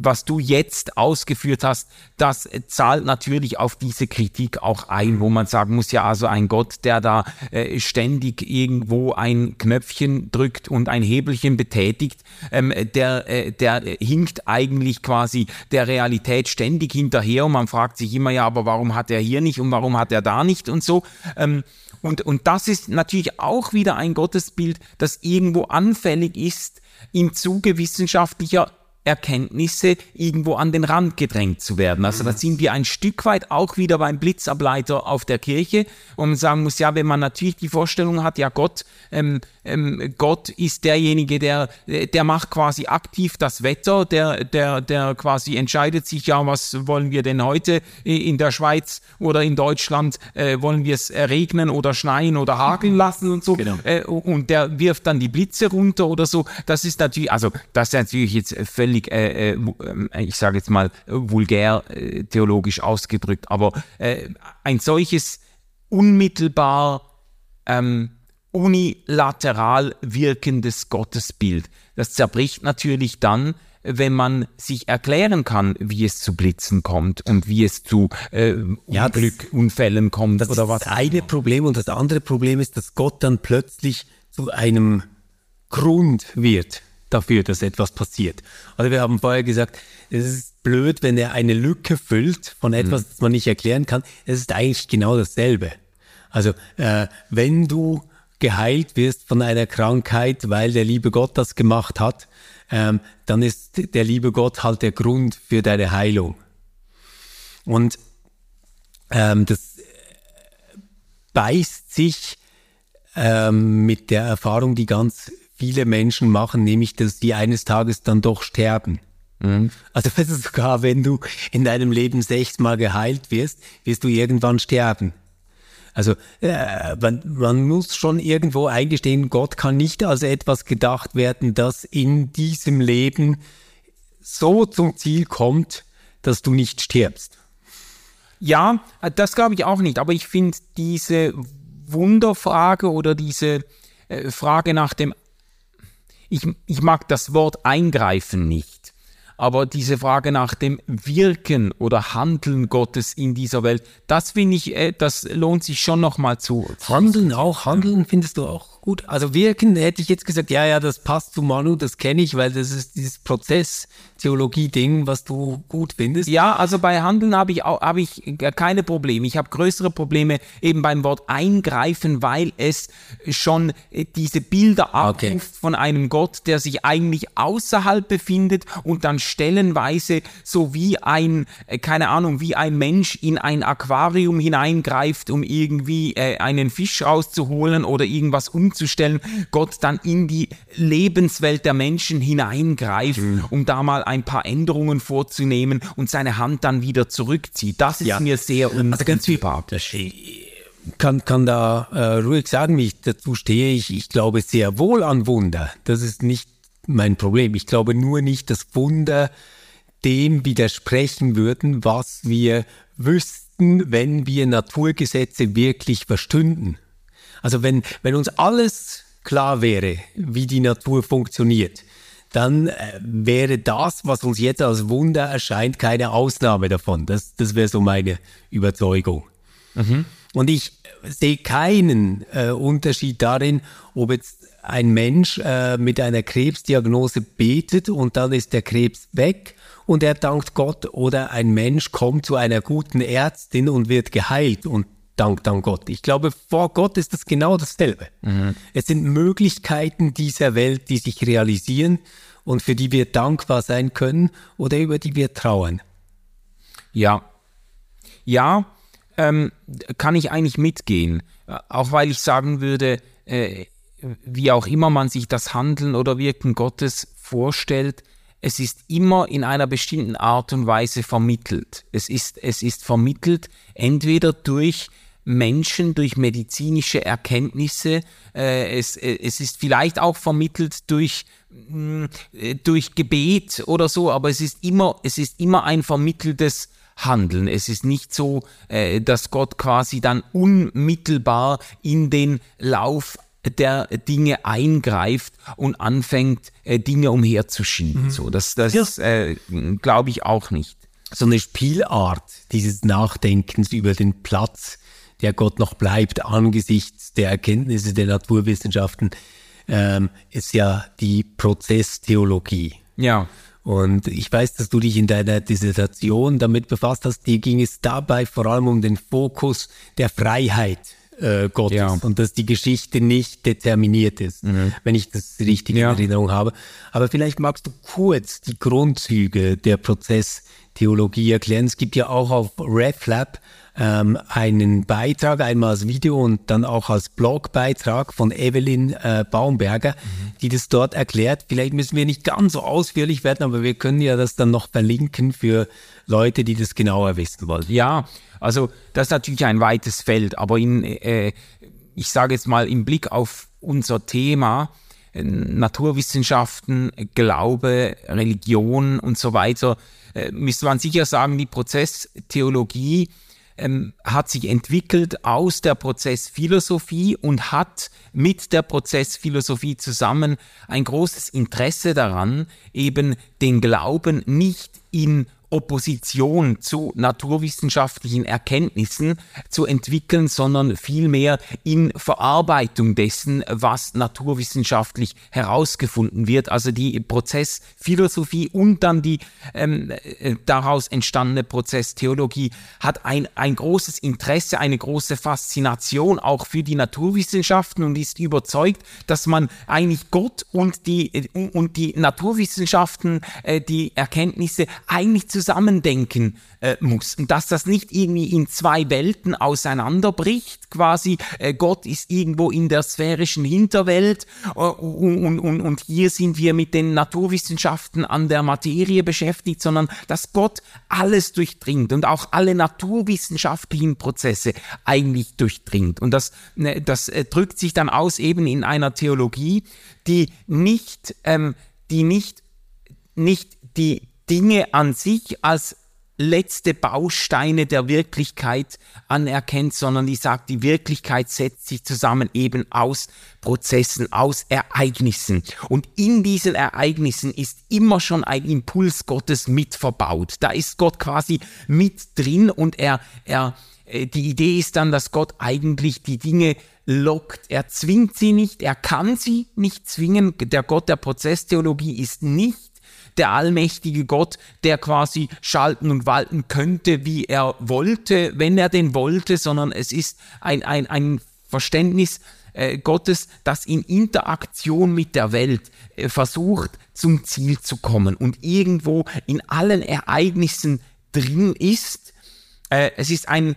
was du jetzt ausgeführt hast, das zahlt natürlich auf diese Kritik auch ein, wo man sagen muss, ja, also ein Gott, der da äh, ständig irgendwo ein Knöpfchen drückt und ein Hebelchen betätigt, ähm, der, äh, der hinkt eigentlich quasi der Realität ständig hinterher und man fragt sich immer, ja, aber warum hat er hier nicht und warum hat er da nicht und so. Ähm, und, und das ist natürlich auch wieder ein Gottesbild, das irgendwo anfällig ist, im Zuge wissenschaftlicher Erkenntnisse irgendwo an den Rand gedrängt zu werden. Also da sind wir ein Stück weit auch wieder beim Blitzableiter auf der Kirche, wo man sagen muss, ja, wenn man natürlich die Vorstellung hat, ja Gott, ähm, ähm, Gott ist derjenige, der, der macht quasi aktiv das Wetter, der, der, der quasi entscheidet sich, ja, was wollen wir denn heute in der Schweiz oder in Deutschland, äh, wollen wir es regnen oder schneien oder hageln lassen und so. Genau. Äh, und der wirft dann die Blitze runter oder so. Das ist natürlich, also das ist natürlich jetzt völlig völlig, äh, äh, ich sage jetzt mal, vulgär äh, theologisch ausgedrückt, aber äh, ein solches unmittelbar ähm, unilateral wirkendes Gottesbild, das zerbricht natürlich dann, wenn man sich erklären kann, wie es zu Blitzen kommt und wie es zu äh, ja, kommt das oder was. Das eine Problem und das andere Problem ist, dass Gott dann plötzlich zu einem Grund wird dafür, dass etwas passiert. Also wir haben vorher gesagt, es ist blöd, wenn er eine Lücke füllt von etwas, mhm. das man nicht erklären kann. Es ist eigentlich genau dasselbe. Also äh, wenn du geheilt wirst von einer Krankheit, weil der liebe Gott das gemacht hat, ähm, dann ist der liebe Gott halt der Grund für deine Heilung. Und ähm, das beißt sich ähm, mit der Erfahrung, die ganz viele Menschen machen, nämlich dass die eines Tages dann doch sterben. Mhm. Also sogar wenn du in deinem Leben sechsmal geheilt wirst, wirst du irgendwann sterben. Also äh, man, man muss schon irgendwo eingestehen, Gott kann nicht als etwas gedacht werden, das in diesem Leben so zum Ziel kommt, dass du nicht stirbst. Ja, das glaube ich auch nicht. Aber ich finde diese Wunderfrage oder diese äh, Frage nach dem ich, ich mag das Wort eingreifen nicht. Aber diese Frage nach dem Wirken oder Handeln Gottes in dieser Welt, das finde ich, äh, das lohnt sich schon nochmal zu. Handeln auch, Handeln findest du auch gut. Also wirken hätte ich jetzt gesagt, ja, ja, das passt zu Manu, das kenne ich, weil das ist dieses Prozess-Theologie-Ding, was du gut findest. Ja, also bei Handeln habe ich, auch, ich keine Probleme. Ich habe größere Probleme eben beim Wort eingreifen, weil es schon äh, diese Bilder abruft okay. von einem Gott, der sich eigentlich außerhalb befindet und dann stellenweise so wie ein, äh, keine Ahnung, wie ein Mensch in ein Aquarium hineingreift, um irgendwie äh, einen Fisch rauszuholen oder irgendwas umzusetzen vorzustellen, Gott dann in die Lebenswelt der Menschen hineingreift, mhm. um da mal ein paar Änderungen vorzunehmen und seine Hand dann wieder zurückzieht. Das ist ja. mir sehr unsympathisch. Also kann, kann da äh, ruhig sagen, wie ich dazu stehe. Ich, ich glaube sehr wohl an Wunder. Das ist nicht mein Problem. Ich glaube nur nicht, dass Wunder dem widersprechen würden, was wir wüssten, wenn wir Naturgesetze wirklich verstünden. Also wenn, wenn uns alles klar wäre, wie die Natur funktioniert, dann äh, wäre das, was uns jetzt als Wunder erscheint, keine Ausnahme davon. Das, das wäre so meine Überzeugung. Mhm. Und ich sehe keinen äh, Unterschied darin, ob jetzt ein Mensch äh, mit einer Krebsdiagnose betet und dann ist der Krebs weg und er dankt Gott oder ein Mensch kommt zu einer guten Ärztin und wird geheilt und dankt dann Gott. Ich glaube, vor Gott ist das genau dasselbe. Mhm. Es sind Möglichkeiten dieser Welt, die sich realisieren und für die wir dankbar sein können oder über die wir trauern. Ja. Ja, ähm, kann ich eigentlich mitgehen. Auch weil ich sagen würde, äh, wie auch immer man sich das Handeln oder Wirken Gottes vorstellt, es ist immer in einer bestimmten Art und Weise vermittelt. Es ist, es ist vermittelt entweder durch Menschen, durch medizinische Erkenntnisse, äh, es, äh, es ist vielleicht auch vermittelt durch, mm, durch Gebet oder so, aber es ist immer, es ist immer ein vermitteltes Handeln. Es ist nicht so, äh, dass Gott quasi dann unmittelbar in den Lauf der Dinge eingreift und anfängt, äh, Dinge umherzuschieben. Mhm. So, das das äh, glaube ich auch nicht. So eine Spielart dieses Nachdenkens über den Platz, der Gott noch bleibt angesichts der Erkenntnisse der Naturwissenschaften, ähm, ist ja die Prozesstheologie. Ja. Und ich weiß, dass du dich in deiner Dissertation damit befasst hast. Dir ging es dabei vor allem um den Fokus der Freiheit äh, Gottes ja. und dass die Geschichte nicht determiniert ist, mhm. wenn ich das richtig ja. in Erinnerung habe. Aber vielleicht magst du kurz die Grundzüge der Prozesstheologie erklären. Es gibt ja auch auf RefLab ähm, einen Beitrag, einmal als Video und dann auch als Blogbeitrag von Evelyn äh, Baumberger, mhm. die das dort erklärt. Vielleicht müssen wir nicht ganz so ausführlich werden, aber wir können ja das dann noch verlinken für Leute, die das genauer wissen wollen. Ja, also das ist natürlich ein weites Feld, aber in, äh, ich sage jetzt mal im Blick auf unser Thema, Naturwissenschaften, Glaube, Religion und so weiter, äh, müsste man sicher sagen, die Prozesstheologie ähm, hat sich entwickelt aus der Prozessphilosophie und hat mit der Prozessphilosophie zusammen ein großes Interesse daran, eben den Glauben nicht in Opposition zu naturwissenschaftlichen Erkenntnissen zu entwickeln, sondern vielmehr in Verarbeitung dessen, was naturwissenschaftlich herausgefunden wird. Also die Prozessphilosophie und dann die ähm, äh, daraus entstandene Prozesstheologie hat ein, ein großes Interesse, eine große Faszination auch für die Naturwissenschaften und ist überzeugt, dass man eigentlich Gott und die, äh, und die Naturwissenschaften, äh, die Erkenntnisse eigentlich zusammendenken äh, muss und dass das nicht irgendwie in zwei Welten auseinanderbricht, quasi äh, Gott ist irgendwo in der sphärischen Hinterwelt äh, und, und, und hier sind wir mit den Naturwissenschaften an der Materie beschäftigt, sondern dass Gott alles durchdringt und auch alle naturwissenschaftlichen Prozesse eigentlich durchdringt. Und das, ne, das äh, drückt sich dann aus eben in einer Theologie, die nicht, ähm, die nicht, nicht die Dinge an sich als letzte Bausteine der Wirklichkeit anerkennt, sondern die sagt, die Wirklichkeit setzt sich zusammen eben aus Prozessen, aus Ereignissen. Und in diesen Ereignissen ist immer schon ein Impuls Gottes mit verbaut. Da ist Gott quasi mit drin und er, er, äh, die Idee ist dann, dass Gott eigentlich die Dinge lockt. Er zwingt sie nicht, er kann sie nicht zwingen. Der Gott der Prozesstheologie ist nicht der allmächtige Gott, der quasi schalten und walten könnte, wie er wollte, wenn er denn wollte, sondern es ist ein, ein, ein Verständnis äh, Gottes, das in Interaktion mit der Welt äh, versucht, zum Ziel zu kommen und irgendwo in allen Ereignissen drin ist. Äh, es ist ein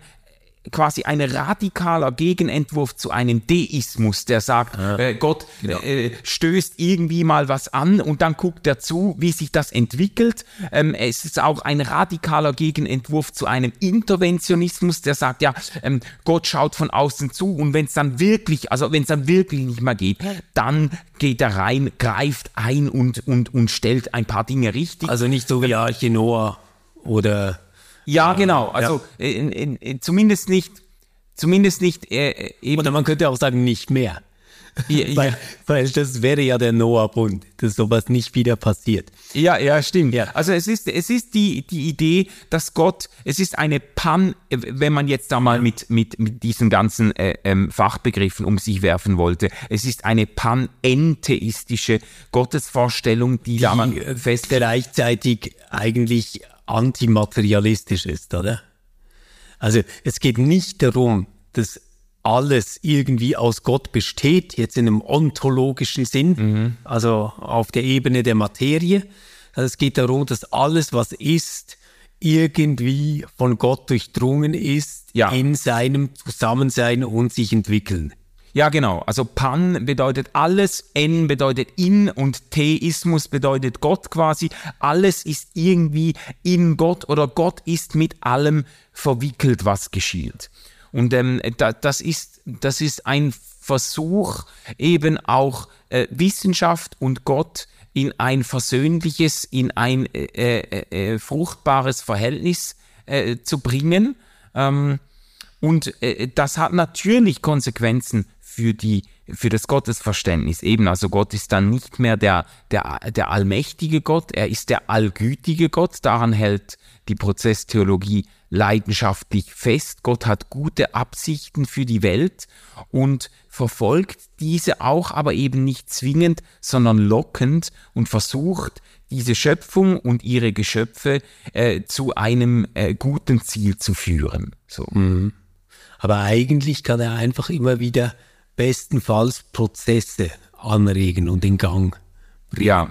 quasi ein radikaler Gegenentwurf zu einem Deismus, der sagt, äh, Gott Genau. äh, stößt irgendwie mal was an und dann guckt er zu, wie sich das entwickelt. Ähm, es ist auch ein radikaler Gegenentwurf zu einem Interventionismus, der sagt, ja, ähm, Gott schaut von außen zu und wenn es dann wirklich, also wenn es dann wirklich nicht mehr geht, dann geht er rein, greift ein und, und, und stellt ein paar Dinge richtig. Also nicht so wie Arche Noah oder Ja, genau. Also in, in, in, zumindest nicht, zumindest nicht äh, eben. Oder man könnte auch sagen, nicht mehr. Ja, Weil, weil das wäre ja der Noah-Bund, dass sowas nicht wieder passiert. ja, ja, stimmt. Ja. Also es ist, es ist die, die Idee, dass Gott, es ist eine Pan, äh, wenn man jetzt da mal mit, mit, mit diesen ganzen äh, ähm, Fachbegriffen um sich werfen wollte, es ist eine panentheistische Gottesvorstellung, die, da man Die fest gleichzeitig eigentlich antimaterialistisch ist, oder? Also es geht nicht darum, dass alles irgendwie aus Gott besteht, jetzt in einem ontologischen Sinn, also auf der Ebene der Materie. Also es geht darum, dass alles, was ist, irgendwie von Gott durchdrungen ist, Ja. in seinem Zusammensein und sich entwickeln. Ja, genau. Also Pan bedeutet alles, N bedeutet in und Theismus bedeutet Gott quasi. Alles ist irgendwie in Gott oder Gott ist mit allem verwickelt, was geschieht. Und ähm, da, das, ist, das ist ein Versuch, eben auch äh, Wissenschaft und Gott in ein versöhnliches, in ein äh, äh, äh, fruchtbares Verhältnis äh, zu bringen. Ähm, und äh, das hat natürlich Konsequenzen für die für das Gottesverständnis eben. Also Gott ist dann nicht mehr der, der, der allmächtige Gott, er ist der allgütige Gott. Daran hält die Prozesstheologie leidenschaftlich fest. Gott hat gute Absichten für die Welt und verfolgt diese auch, aber eben nicht zwingend, sondern lockend und versucht, diese Schöpfung und ihre Geschöpfe äh, zu einem äh, guten Ziel zu führen. So. Aber eigentlich kann er einfach immer wieder bestenfalls Prozesse anregen und in Gang bringen. Ja,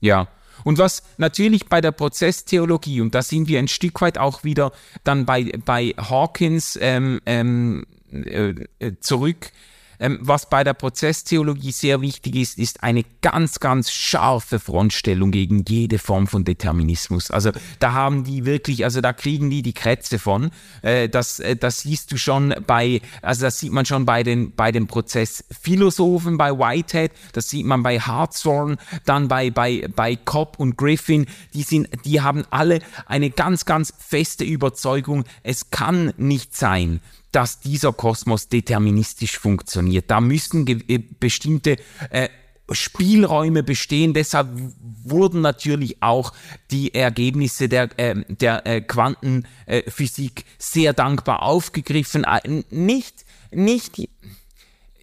ja. Und was natürlich bei der Prozesstheologie, und da sind wir ein Stück weit auch wieder dann bei, bei Hawkins ähm, ähm, äh, äh, zurück, ähm, was bei der Prozesstheologie sehr wichtig ist, ist eine ganz, ganz scharfe Frontstellung gegen jede Form von Determinismus. Also da haben die wirklich, also da kriegen die die Krätze von. Äh, das, äh, das siehst du schon bei, also das sieht man schon bei den, bei den Prozessphilosophen, bei Whitehead, das sieht man bei Hartshorne, dann bei, bei, bei Cobb und Griffin. Die sind, die haben alle eine ganz, ganz feste Überzeugung, es kann nicht sein, dass dieser Kosmos deterministisch funktioniert. Da müssen äh, bestimmte äh, Spielräume bestehen. Deshalb wurden natürlich auch die Ergebnisse der, äh, der äh, Quantenphysik sehr dankbar aufgegriffen. Äh, Nicht, nicht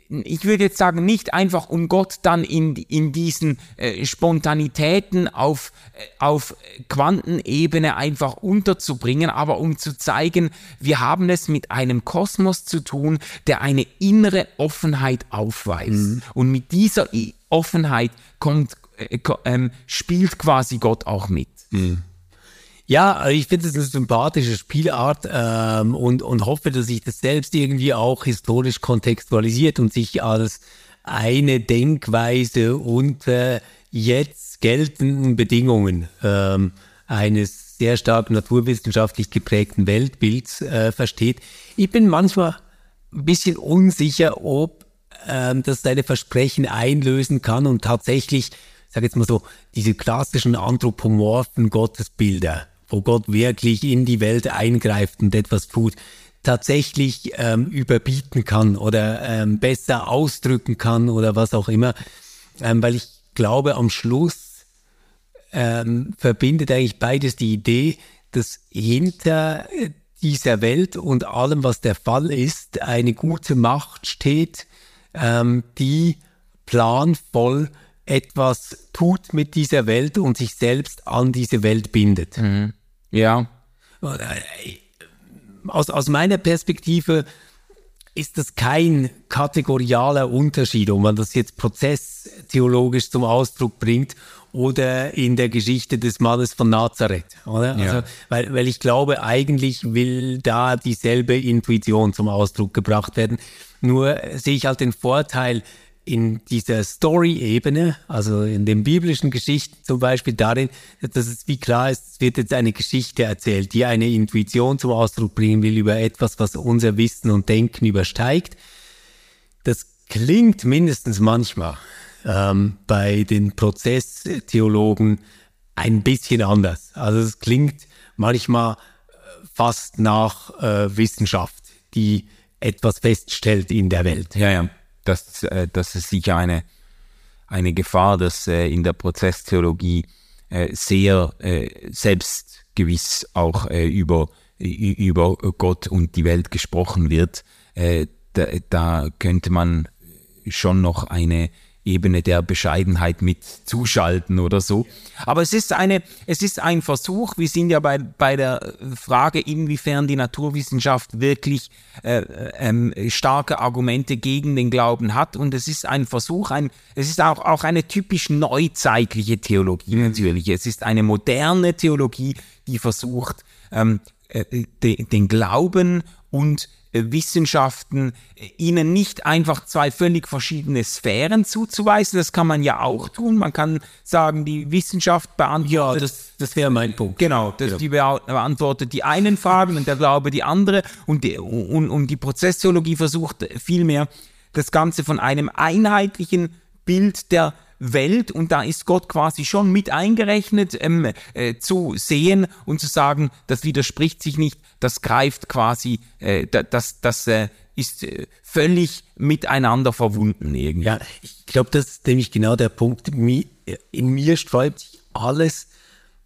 ich würde jetzt sagen, nicht einfach um Gott dann in, in diesen äh, Spontanitäten auf, äh, auf Quantenebene einfach unterzubringen, aber um zu zeigen, wir haben es mit einem Kosmos zu tun, der eine innere Offenheit aufweist. Und mit dieser Offenheit kommt, äh, ähm, spielt quasi Gott auch mit. Ja, ich finde es eine sympathische Spielart ähm, und, und hoffe, dass sich das selbst irgendwie auch historisch kontextualisiert und sich als eine Denkweise unter jetzt geltenden Bedingungen ähm, eines sehr stark naturwissenschaftlich geprägten Weltbilds äh, versteht. Ich bin manchmal ein bisschen unsicher, ob ähm, das seine Versprechen einlösen kann und tatsächlich, ich sage jetzt mal so, diese klassischen anthropomorphen Gottesbilder, wo Gott wirklich in die Welt eingreift und etwas tut, tatsächlich ähm, überbieten kann oder ähm, besser ausdrücken kann oder was auch immer. Ähm, weil ich glaube, am Schluss ähm, verbindet eigentlich beides die Idee, dass hinter äh, dieser Welt und allem, was der Fall ist, eine gute Macht steht, ähm, die planvoll etwas tut mit dieser Welt und sich selbst an diese Welt bindet. Ja, Aus, aus meiner Perspektive ist das kein kategorialer Unterschied, ob man das jetzt prozesstheologisch zum Ausdruck bringt oder in der Geschichte des Mannes von Nazareth, oder? Ja. Also, weil, weil ich glaube, eigentlich will da dieselbe Intuition zum Ausdruck gebracht werden. Nur sehe ich halt den Vorteil, in dieser Story-Ebene, also in den biblischen Geschichten zum Beispiel darin, dass es wie klar ist, es wird jetzt eine Geschichte erzählt, die eine Intuition zum Ausdruck bringen will über etwas, was unser Wissen und Denken übersteigt. Das klingt mindestens manchmal ähm, bei den Prozesstheologen ein bisschen anders. Also es klingt manchmal äh, fast nach äh, Wissenschaft, die etwas feststellt in der Welt. Ja, ja das, äh, das ist sicher eine, eine Gefahr, dass äh, in der Prozesstheologie äh, sehr äh, selbstgewiss auch äh, über, über Gott und die Welt gesprochen wird. Äh, da, da könnte man schon noch eine Ebene der Bescheidenheit mit zuschalten oder so. Aber es ist eine, es ist ein Versuch. Wir sind ja bei, bei der Frage, inwiefern die Naturwissenschaft wirklich äh, ähm, starke Argumente gegen den Glauben hat. Und es ist ein Versuch, ein, es ist auch, auch eine typisch neuzeitliche Theologie natürlich. Es ist eine moderne Theologie, die versucht, ähm, äh, de, den Glauben und Wissenschaften äh, ihnen nicht einfach zwei völlig verschiedene Sphären zuzuweisen. Das kann man ja auch tun. Man kann sagen, die Wissenschaft beantwortet. Ja, das, das wäre mein Punkt. Genau, das, ja. die beantwortet die einen Fragen und der Glaube die andere. Und die, und, und die Prozesstheologie versucht vielmehr, das Ganze von einem einheitlichen Bild der Welt und da ist Gott quasi schon mit eingerechnet ähm, äh, zu sehen und zu sagen, das widerspricht sich nicht, das greift quasi, äh, das, das äh, ist äh, völlig miteinander verwunden irgendwie. Ja, ich glaube, das ist nämlich genau der Punkt. In mir sträubt sich alles,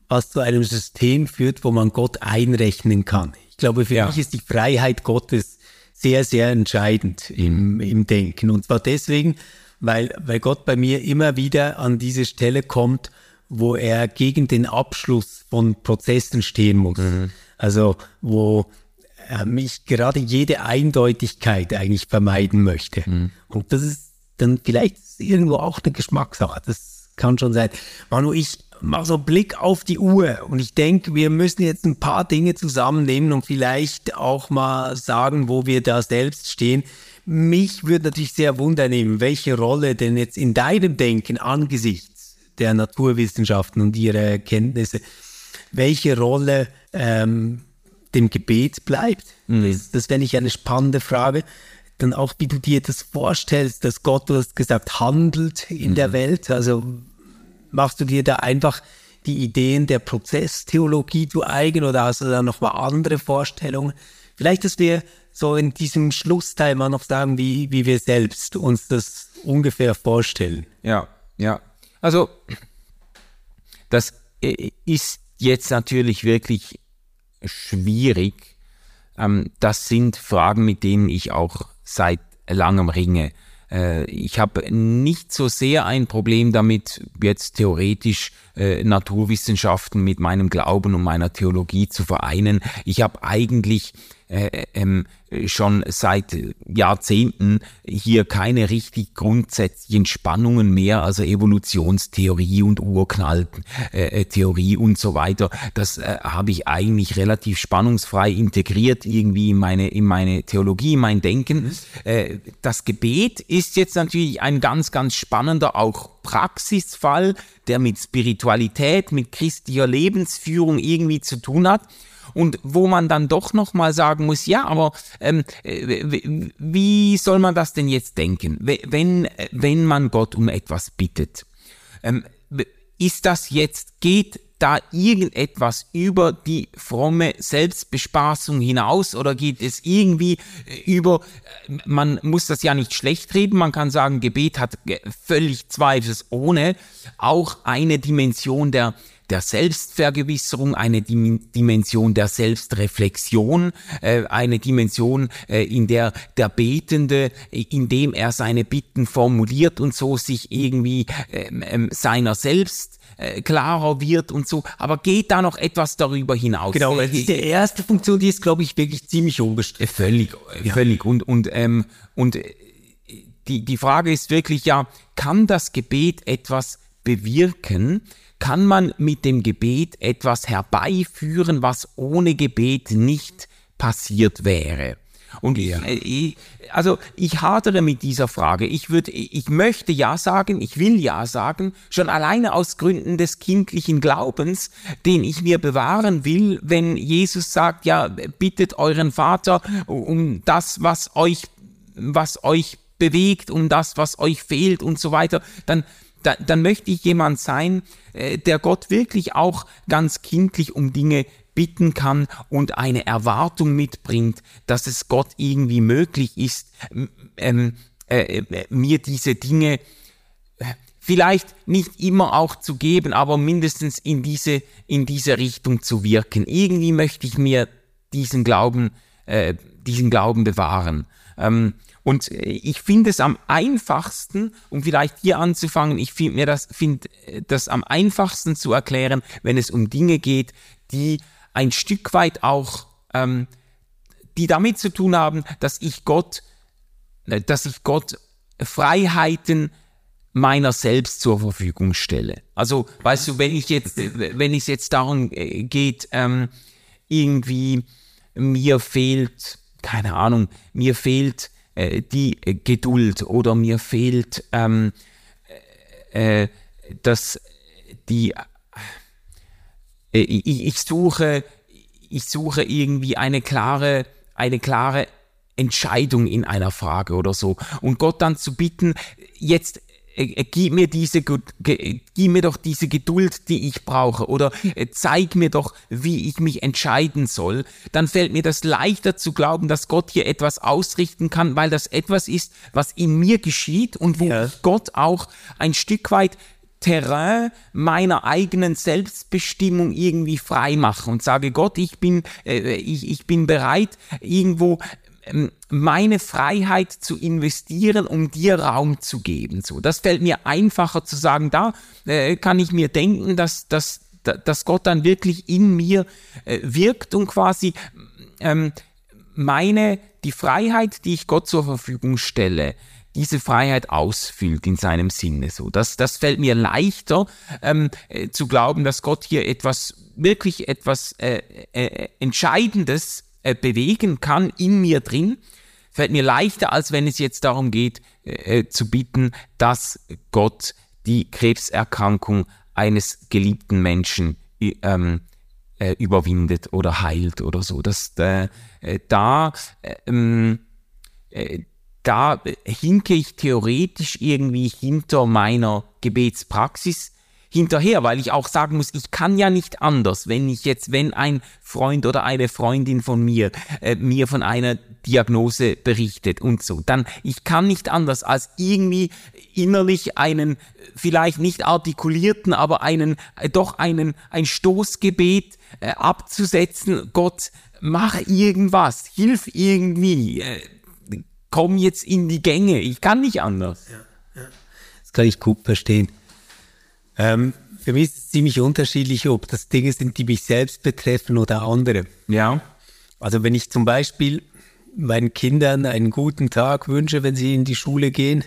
was zu einem System führt, wo man Gott einrechnen kann. Ich glaube, für ja. mich ist die Freiheit Gottes sehr, sehr entscheidend im, im Denken. Und zwar deswegen, weil, weil Gott bei mir immer wieder an diese Stelle kommt, wo er gegen den Abschluss von Prozessen stehen muss. Mhm. Also wo er mich gerade jede Eindeutigkeit eigentlich vermeiden möchte. Mhm. Und das ist dann vielleicht irgendwo auch eine Geschmackssache. Das kann schon sein. Manu, ich mache so einen Blick auf die Uhr und ich denke, wir müssen jetzt ein paar Dinge zusammennehmen und vielleicht auch mal sagen, wo wir da selbst stehen. Mich würde natürlich sehr wundern welche Rolle denn jetzt in deinem Denken angesichts der Naturwissenschaften und ihrer Erkenntnisse, welche Rolle ähm, dem Gebet bleibt. Mhm. Das, das wäre nicht eine spannende Frage. Dann auch, wie du dir das vorstellst, dass Gott, du hast gesagt, handelt in mhm. der Welt. Also machst du dir da einfach die Ideen der Prozesstheologie zu eigen oder hast du da nochmal andere Vorstellungen? Vielleicht, dass wir so in diesem Schlussteil mal noch sagen, wie, wie wir selbst uns das ungefähr vorstellen. Ja, ja. Also, das ist jetzt natürlich wirklich schwierig. Ähm, das sind Fragen, mit denen ich auch seit langem ringe. Äh, ich habe nicht so sehr ein Problem damit, jetzt theoretisch äh, Naturwissenschaften mit meinem Glauben und meiner Theologie zu vereinen. Ich habe eigentlich äh, ähm, schon seit Jahrzehnten hier keine richtig grundsätzlichen Spannungen mehr, also Evolutionstheorie und Urknalltheorie äh, und so weiter. Das äh, habe ich eigentlich relativ spannungsfrei integriert irgendwie in meine, in meine Theologie, in mein Denken. Äh, das Gebet ist jetzt natürlich ein ganz, ganz spannender auch Praxisfall, der mit Spiritualität, mit christlicher Lebensführung irgendwie zu tun hat und wo man dann doch nochmal sagen muss, ja, aber ähm, äh, wie soll man das denn jetzt denken, wenn, wenn man Gott um etwas bittet? Ähm, ist das jetzt, geht da irgendetwas über die fromme Selbstbespaßung hinaus oder geht es irgendwie äh, über, äh, man muss das ja nicht schlecht reden, man kann sagen, Gebet hat völlig zweifelsohne auch eine Dimension der der Selbstvergewisserung, eine Dimension der Selbstreflexion, äh, eine Dimension, äh, in der der Betende, indem er seine Bitten formuliert und so sich irgendwie ähm, seiner selbst äh, klarer wird und so. Aber geht da noch etwas darüber hinaus? Genau, das ist die erste Funktion, die ist, glaube ich, wirklich ziemlich unbestritten. Völlig, ja. völlig. Und, und, ähm, und äh, die, die Frage ist wirklich ja, kann das Gebet etwas bewirken? Kann man mit dem Gebet etwas herbeiführen, was ohne Gebet nicht passiert wäre? Und ja. ich, also ich hadere mit dieser Frage. Ich würde, ich möchte ja sagen, ich will ja sagen, schon alleine aus Gründen des kindlichen Glaubens, den ich mir bewahren will, wenn Jesus sagt, ja, bittet euren Vater um das, was euch, was euch bewegt, um das, was euch fehlt und so weiter, dann, dann, dann möchte ich jemand sein, äh, der Gott wirklich auch ganz kindlich um Dinge bitten kann und eine Erwartung mitbringt, dass es Gott irgendwie möglich ist, ähm, äh, äh, mir diese Dinge äh, vielleicht nicht immer auch zu geben, aber mindestens in diese, in diese Richtung zu wirken. Irgendwie möchte ich mir diesen Glauben, äh, diesen Glauben bewahren. Ähm, und ich finde es am einfachsten, um vielleicht hier anzufangen, ich finde das, finde das am einfachsten zu erklären, wenn es um Dinge geht, die ein Stück weit auch, ähm, die damit zu tun haben, dass ich Gott, äh, dass ich Gott Freiheiten meiner selbst zur Verfügung stelle. Also, weißt du, wenn ich jetzt, wenn es jetzt darum äh, geht, ähm, irgendwie mir fehlt, keine Ahnung, mir fehlt äh, die Geduld oder mir fehlt ähm, äh, das, die äh, ich, ich suche, ich suche irgendwie eine klare, eine klare Entscheidung in einer Frage oder so. Und Gott dann zu bitten, jetzt äh, äh, gib mir diese, gib mir doch diese Geduld, die ich brauche, oder zeig mir doch, wie ich mich entscheiden soll, dann fällt mir das leichter zu glauben, dass Gott hier etwas ausrichten kann, weil das etwas ist, was in mir geschieht und wo ja. Gott auch ein Stück weit Terrain meiner eigenen Selbstbestimmung irgendwie frei mache und sage, Gott, ich bin, äh, ich, ich bin bereit, irgendwo ähm, meine Freiheit zu investieren, um dir Raum zu geben. So, das fällt mir einfacher zu sagen. Da äh, kann ich mir denken, dass, dass, dass Gott dann wirklich in mir äh, wirkt und quasi ähm, meine die Freiheit, die ich Gott zur Verfügung stelle, diese Freiheit ausfüllt in seinem Sinne. So, das, das fällt mir leichter ähm, äh, zu glauben, dass Gott hier etwas wirklich etwas äh, äh, Entscheidendes äh, bewegen kann in mir drin. Fällt mir leichter, als wenn es jetzt darum geht, äh, äh, zu bitten, dass Gott die Krebserkrankung eines geliebten Menschen ähm, überwindet oder heilt oder so. Das, da ähm, da hinke ich theoretisch irgendwie hinter meiner Gebetspraxis hinterher, weil ich auch sagen muss, ich kann ja nicht anders, wenn ich jetzt, wenn ein Freund oder eine Freundin von mir äh, mir von einer Diagnose berichtet und so, dann ich kann nicht anders als irgendwie innerlich einen vielleicht nicht artikulierten, aber einen äh, doch einen ein Stoßgebet äh, abzusetzen. Gott, mach irgendwas, hilf irgendwie. Äh, komm jetzt in die Gänge, ich kann nicht anders. Ja, ja. Das kann ich gut verstehen. Ähm, für mich ist es ziemlich unterschiedlich, ob das Dinge sind, die mich selbst betreffen oder andere. Ja. Also wenn ich zum Beispiel meinen Kindern einen guten Tag wünsche, wenn sie in die Schule gehen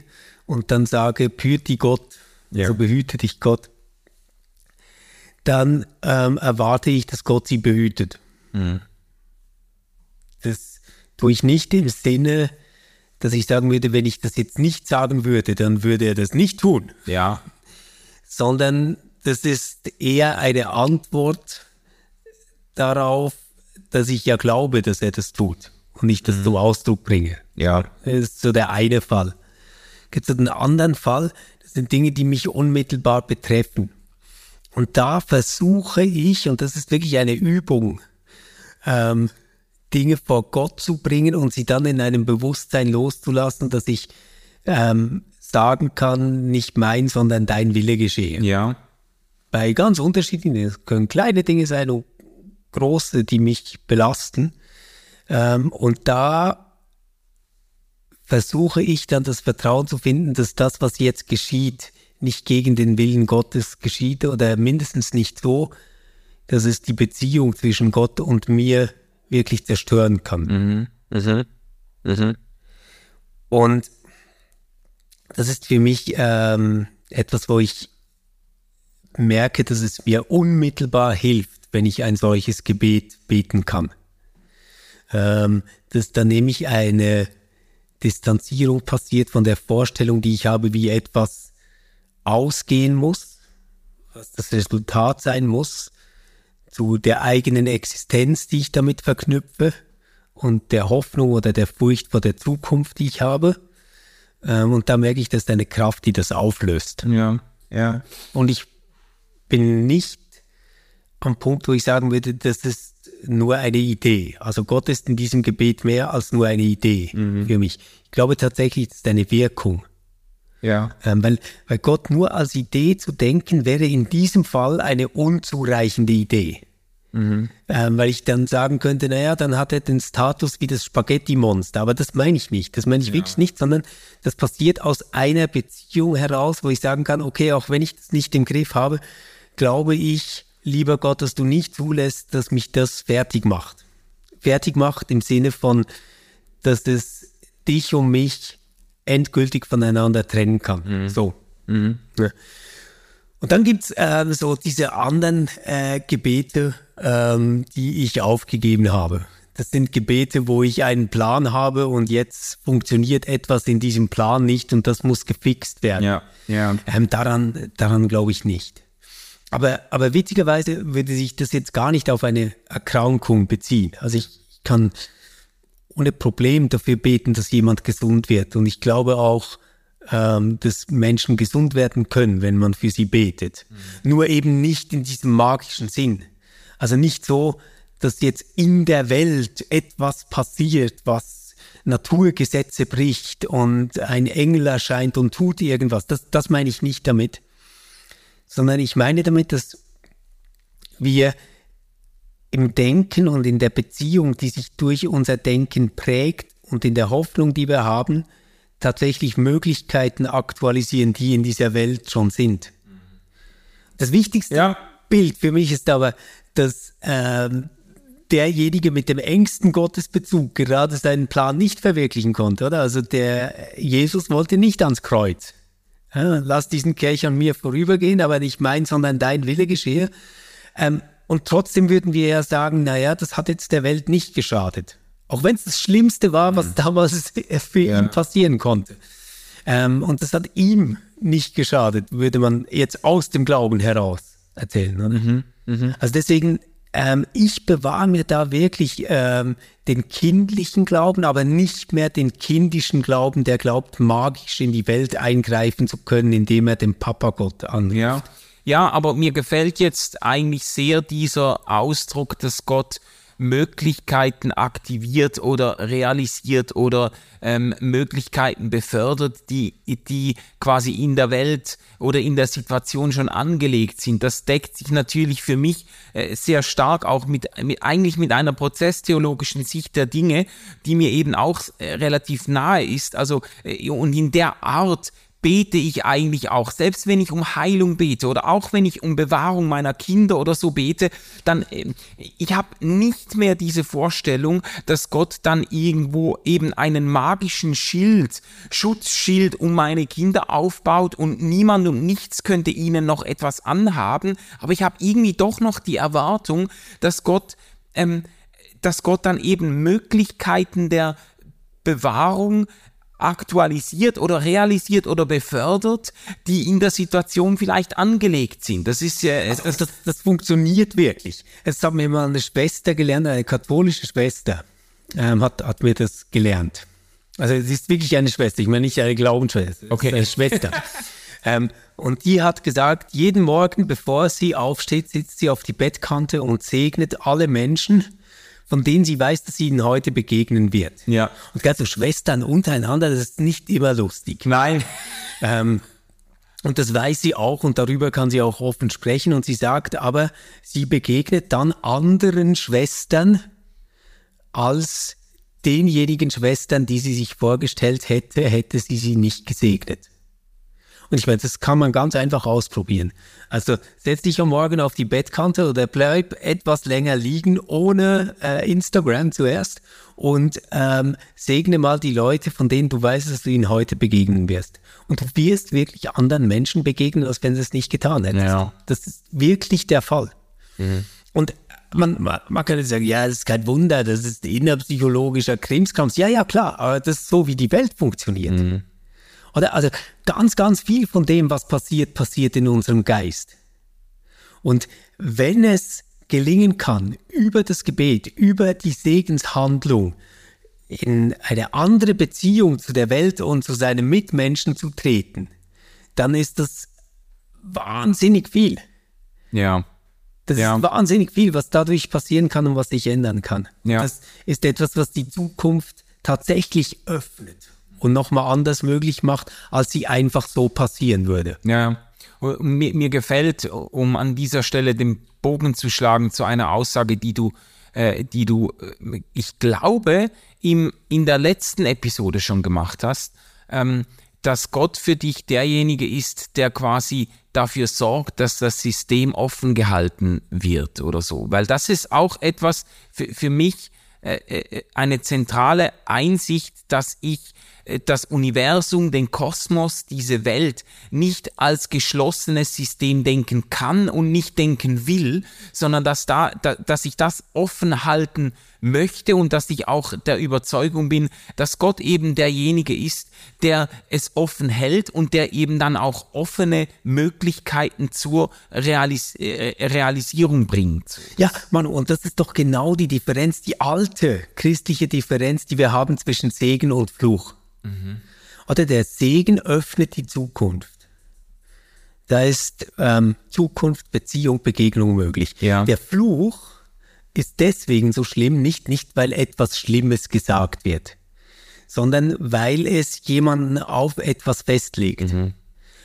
und dann sage, behüte Gott, ja. so behüte dich Gott, dann ähm, erwarte ich, dass Gott sie behütet. Mhm. Das tue ich nicht im Sinne, dass ich sagen würde, wenn ich das jetzt nicht sagen würde, dann würde er das nicht tun. Ja. Sondern das ist eher eine Antwort darauf, dass ich ja glaube, dass er das tut und ich das mhm. zum Ausdruck bringe. Ja. Das ist so der eine Fall. Gibt es einen anderen Fall? Das sind Dinge, die mich unmittelbar betreffen. Und da versuche ich, und das ist wirklich eine Übung, ähm, Dinge vor Gott zu bringen und sie dann in einem Bewusstsein loszulassen, dass ich ähm, sagen kann, nicht mein, sondern dein Wille geschehe. Ja. Bei ganz unterschiedlichen, es können kleine Dinge sein und große, die mich belasten. Ähm, und da versuche ich dann das Vertrauen zu finden, dass das, was jetzt geschieht, nicht gegen den Willen Gottes geschieht oder mindestens nicht so, dass es die Beziehung zwischen Gott und mir wirklich zerstören kann. Mhm. Mhm. Und das ist für mich ähm, etwas, wo ich merke, dass es mir unmittelbar hilft, wenn ich ein solches Gebet beten kann. Ähm, dass da nämlich eine Distanzierung passiert von der Vorstellung, die ich habe, wie etwas ausgehen muss, was das Resultat sein muss, zu der eigenen Existenz, die ich damit verknüpfe und der Hoffnung oder der Furcht vor der Zukunft, die ich habe. Ähm, und da merke ich, das ist eine Kraft, die das auflöst. Ja, ja. Und ich bin nicht am Punkt, wo ich sagen würde, das ist nur eine Idee. Also Gott ist in diesem Gebet mehr als nur eine Idee Mhm. für mich. Ich glaube tatsächlich, das ist eine Wirkung. Ja. Ähm, weil, weil Gott nur als Idee zu denken, wäre in diesem Fall eine unzureichende Idee. Mhm. Ähm, weil ich dann sagen könnte, naja, dann hat er den Status wie das Spaghetti-Monster. Aber das meine ich nicht. Das meine ich wirklich nicht, sondern das passiert aus einer Beziehung heraus, wo ich sagen kann, okay, auch wenn ich das nicht im Griff habe, glaube ich, lieber Gott, dass du nicht zulässt, dass mich das fertig macht. Fertig macht im Sinne von, dass es dich und mich endgültig voneinander trennen kann. So. Ja. Und dann gibt's äh, so diese anderen äh, Gebete, ähm, die ich aufgegeben habe. Das sind Gebete, wo ich einen Plan habe und jetzt funktioniert etwas in diesem Plan nicht und das muss gefixt werden. Ja, ja. Ähm, daran daran glaube ich nicht. Aber, aber witzigerweise würde sich das jetzt gar nicht auf eine Erkrankung beziehen. Also ich kann ohne Problem dafür beten, dass jemand gesund wird. Und ich glaube auch, ähm, dass Menschen gesund werden können, wenn man für sie betet. Nur eben nicht in diesem magischen Sinn. Also nicht so, dass jetzt in der Welt etwas passiert, was Naturgesetze bricht und ein Engel erscheint und tut irgendwas. Das, das meine ich nicht damit. Sondern ich meine damit, dass wir im Denken und in der Beziehung, die sich durch unser Denken prägt und in der Hoffnung, die wir haben, tatsächlich Möglichkeiten aktualisieren, die in dieser Welt schon sind. Das wichtigste Ja. Bild für mich ist aber, dass ähm, derjenige mit dem engsten Gottesbezug gerade seinen Plan nicht verwirklichen konnte, oder? Also der Jesus wollte nicht ans Kreuz. Ja, lass diesen Kelch an mir vorübergehen, aber nicht mein, sondern dein Wille geschehe. Ähm, und trotzdem würden wir ja sagen, naja, das hat jetzt der Welt nicht geschadet. Auch wenn es das Schlimmste war, was damals für ihn passieren konnte. Ähm, und das hat ihm nicht geschadet, würde man jetzt aus dem Glauben heraus erzählen. Oder? Also deswegen, ähm, ich bewahre mir da wirklich ähm, den kindlichen Glauben, aber nicht mehr den kindischen Glauben, der glaubt, magisch in die Welt eingreifen zu können, indem er den Papa Gott anruft. Ja. Ja, aber mir gefällt jetzt eigentlich sehr dieser Ausdruck, dass Gott Möglichkeiten aktiviert oder realisiert oder ähm, Möglichkeiten befördert, die, die quasi in der Welt oder in der Situation schon angelegt sind. Das deckt sich natürlich für mich äh, sehr stark auch mit, mit eigentlich mit einer prozesstheologischen Sicht der Dinge, die mir eben auch äh, relativ nahe ist. Also äh, und in der Art bete ich eigentlich auch, selbst wenn ich um Heilung bete oder auch wenn ich um Bewahrung meiner Kinder oder so bete, dann ähm, ich habe nicht mehr diese Vorstellung, dass Gott dann irgendwo eben einen magischen Schild, Schutzschild um meine Kinder aufbaut und niemand und nichts könnte ihnen noch etwas anhaben, aber ich habe irgendwie doch noch die Erwartung, dass Gott ähm, dass Gott dann eben Möglichkeiten der Bewahrung aktualisiert oder realisiert oder befördert, die in der Situation vielleicht angelegt sind. Das ist ja, es- Also das, das funktioniert wirklich. Es hat mir mal eine Schwester gelernt, eine katholische Schwester, ähm, hat, hat mir das gelernt. Also sie ist wirklich eine Schwester, ich meine nicht eine Glaubensschwester, Okay. es eine Schwester. ähm, und die hat gesagt, jeden Morgen, bevor sie aufsteht, sitzt sie auf die Bettkante und segnet alle Menschen, von denen sie weiß, dass sie ihnen heute begegnen wird. Ja. Und gerade so Schwestern untereinander, das ist nicht immer lustig. Nein. Ähm, und das weiß sie auch und darüber kann sie auch offen sprechen. Und sie sagt aber, sie begegnet dann anderen Schwestern als denjenigen Schwestern, die sie sich vorgestellt hätte, hätte sie sie nicht gesegnet. Und ich meine, das kann man ganz einfach ausprobieren. Also setz dich am Morgen auf die Bettkante oder bleib etwas länger liegen ohne äh, Instagram zuerst und ähm, segne mal die Leute, von denen du weißt, dass du ihnen heute begegnen wirst. Und du wirst wirklich anderen Menschen begegnen, als wenn sie es nicht getan hätten. Ja. Das ist wirklich der Fall. Und man, man, man könnte sagen, ja, das ist kein Wunder, das ist innerpsychologischer Krimskrams. Ja, ja, klar, aber das ist so, wie die Welt funktioniert. Oder also ganz, ganz viel von dem, was passiert, passiert in unserem Geist. Und wenn es gelingen kann, über das Gebet, über die Segenshandlung, in eine andere Beziehung zu der Welt und zu seinen Mitmenschen zu treten, dann ist das wahnsinnig viel. Ja. Das Ja. ist wahnsinnig viel, was dadurch passieren kann und was sich ändern kann. Ja. Das ist etwas, was die Zukunft tatsächlich öffnet und nochmal anders möglich macht, als sie einfach so passieren würde. Ja, mir, mir gefällt, um an dieser Stelle den Bogen zu schlagen zu einer Aussage, die du, äh, die du, äh, ich glaube, im, in der letzten Episode schon gemacht hast, ähm, dass Gott für dich derjenige ist, der quasi dafür sorgt, dass das System offen gehalten wird oder so. Weil das ist auch etwas für, für mich eine zentrale Einsicht, dass ich äh, das Universum, den Kosmos, diese Welt nicht als geschlossenes System denken kann und nicht denken will, sondern dass da, da dass ich das offen halten möchte und dass ich auch der Überzeugung bin, dass Gott eben derjenige ist, der es offen hält und der eben dann auch offene Möglichkeiten zur Realis äh, Realisierung bringt. Ja, Manu, und das ist doch genau die Differenz, die alte christliche Differenz, die wir haben zwischen Segen und Fluch. Oder der Segen öffnet die Zukunft. Da ist ähm, Zukunft, Beziehung, Begegnung möglich. Ja. Der Fluch ist deswegen so schlimm, nicht, nicht weil etwas Schlimmes gesagt wird, sondern weil es jemanden auf etwas festlegt.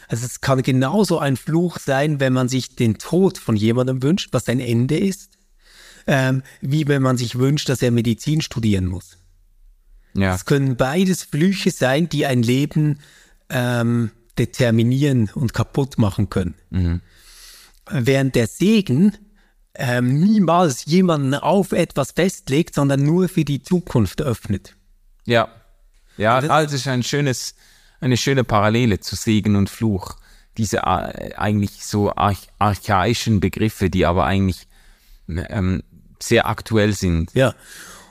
Also es kann genauso ein Fluch sein, wenn man sich den Tod von jemandem wünscht, was ein Ende ist, ähm, wie wenn man sich wünscht, dass er Medizin studieren muss. Ja. Es können beides Flüche sein, die ein Leben ähm, determinieren und kaputt machen können. Während der Segen ähm, niemals jemanden auf etwas festlegt, sondern nur für die Zukunft öffnet. Ja. Ja, also ist ein schönes, eine schöne Parallele zu Segen und Fluch. Diese äh, eigentlich so arch archaischen Begriffe, die aber eigentlich ähm, sehr aktuell sind. Ja.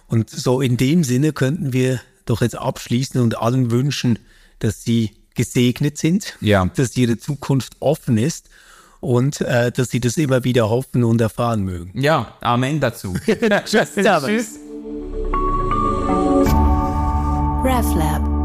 Und so in dem Sinne könnten wir doch jetzt abschließen und allen wünschen, dass sie gesegnet sind, Ja. dass ihre Zukunft offen ist und äh, dass sie das immer wieder hoffen und erfahren mögen. Ja, Amen dazu. Tschüss. Tschüss. RefLab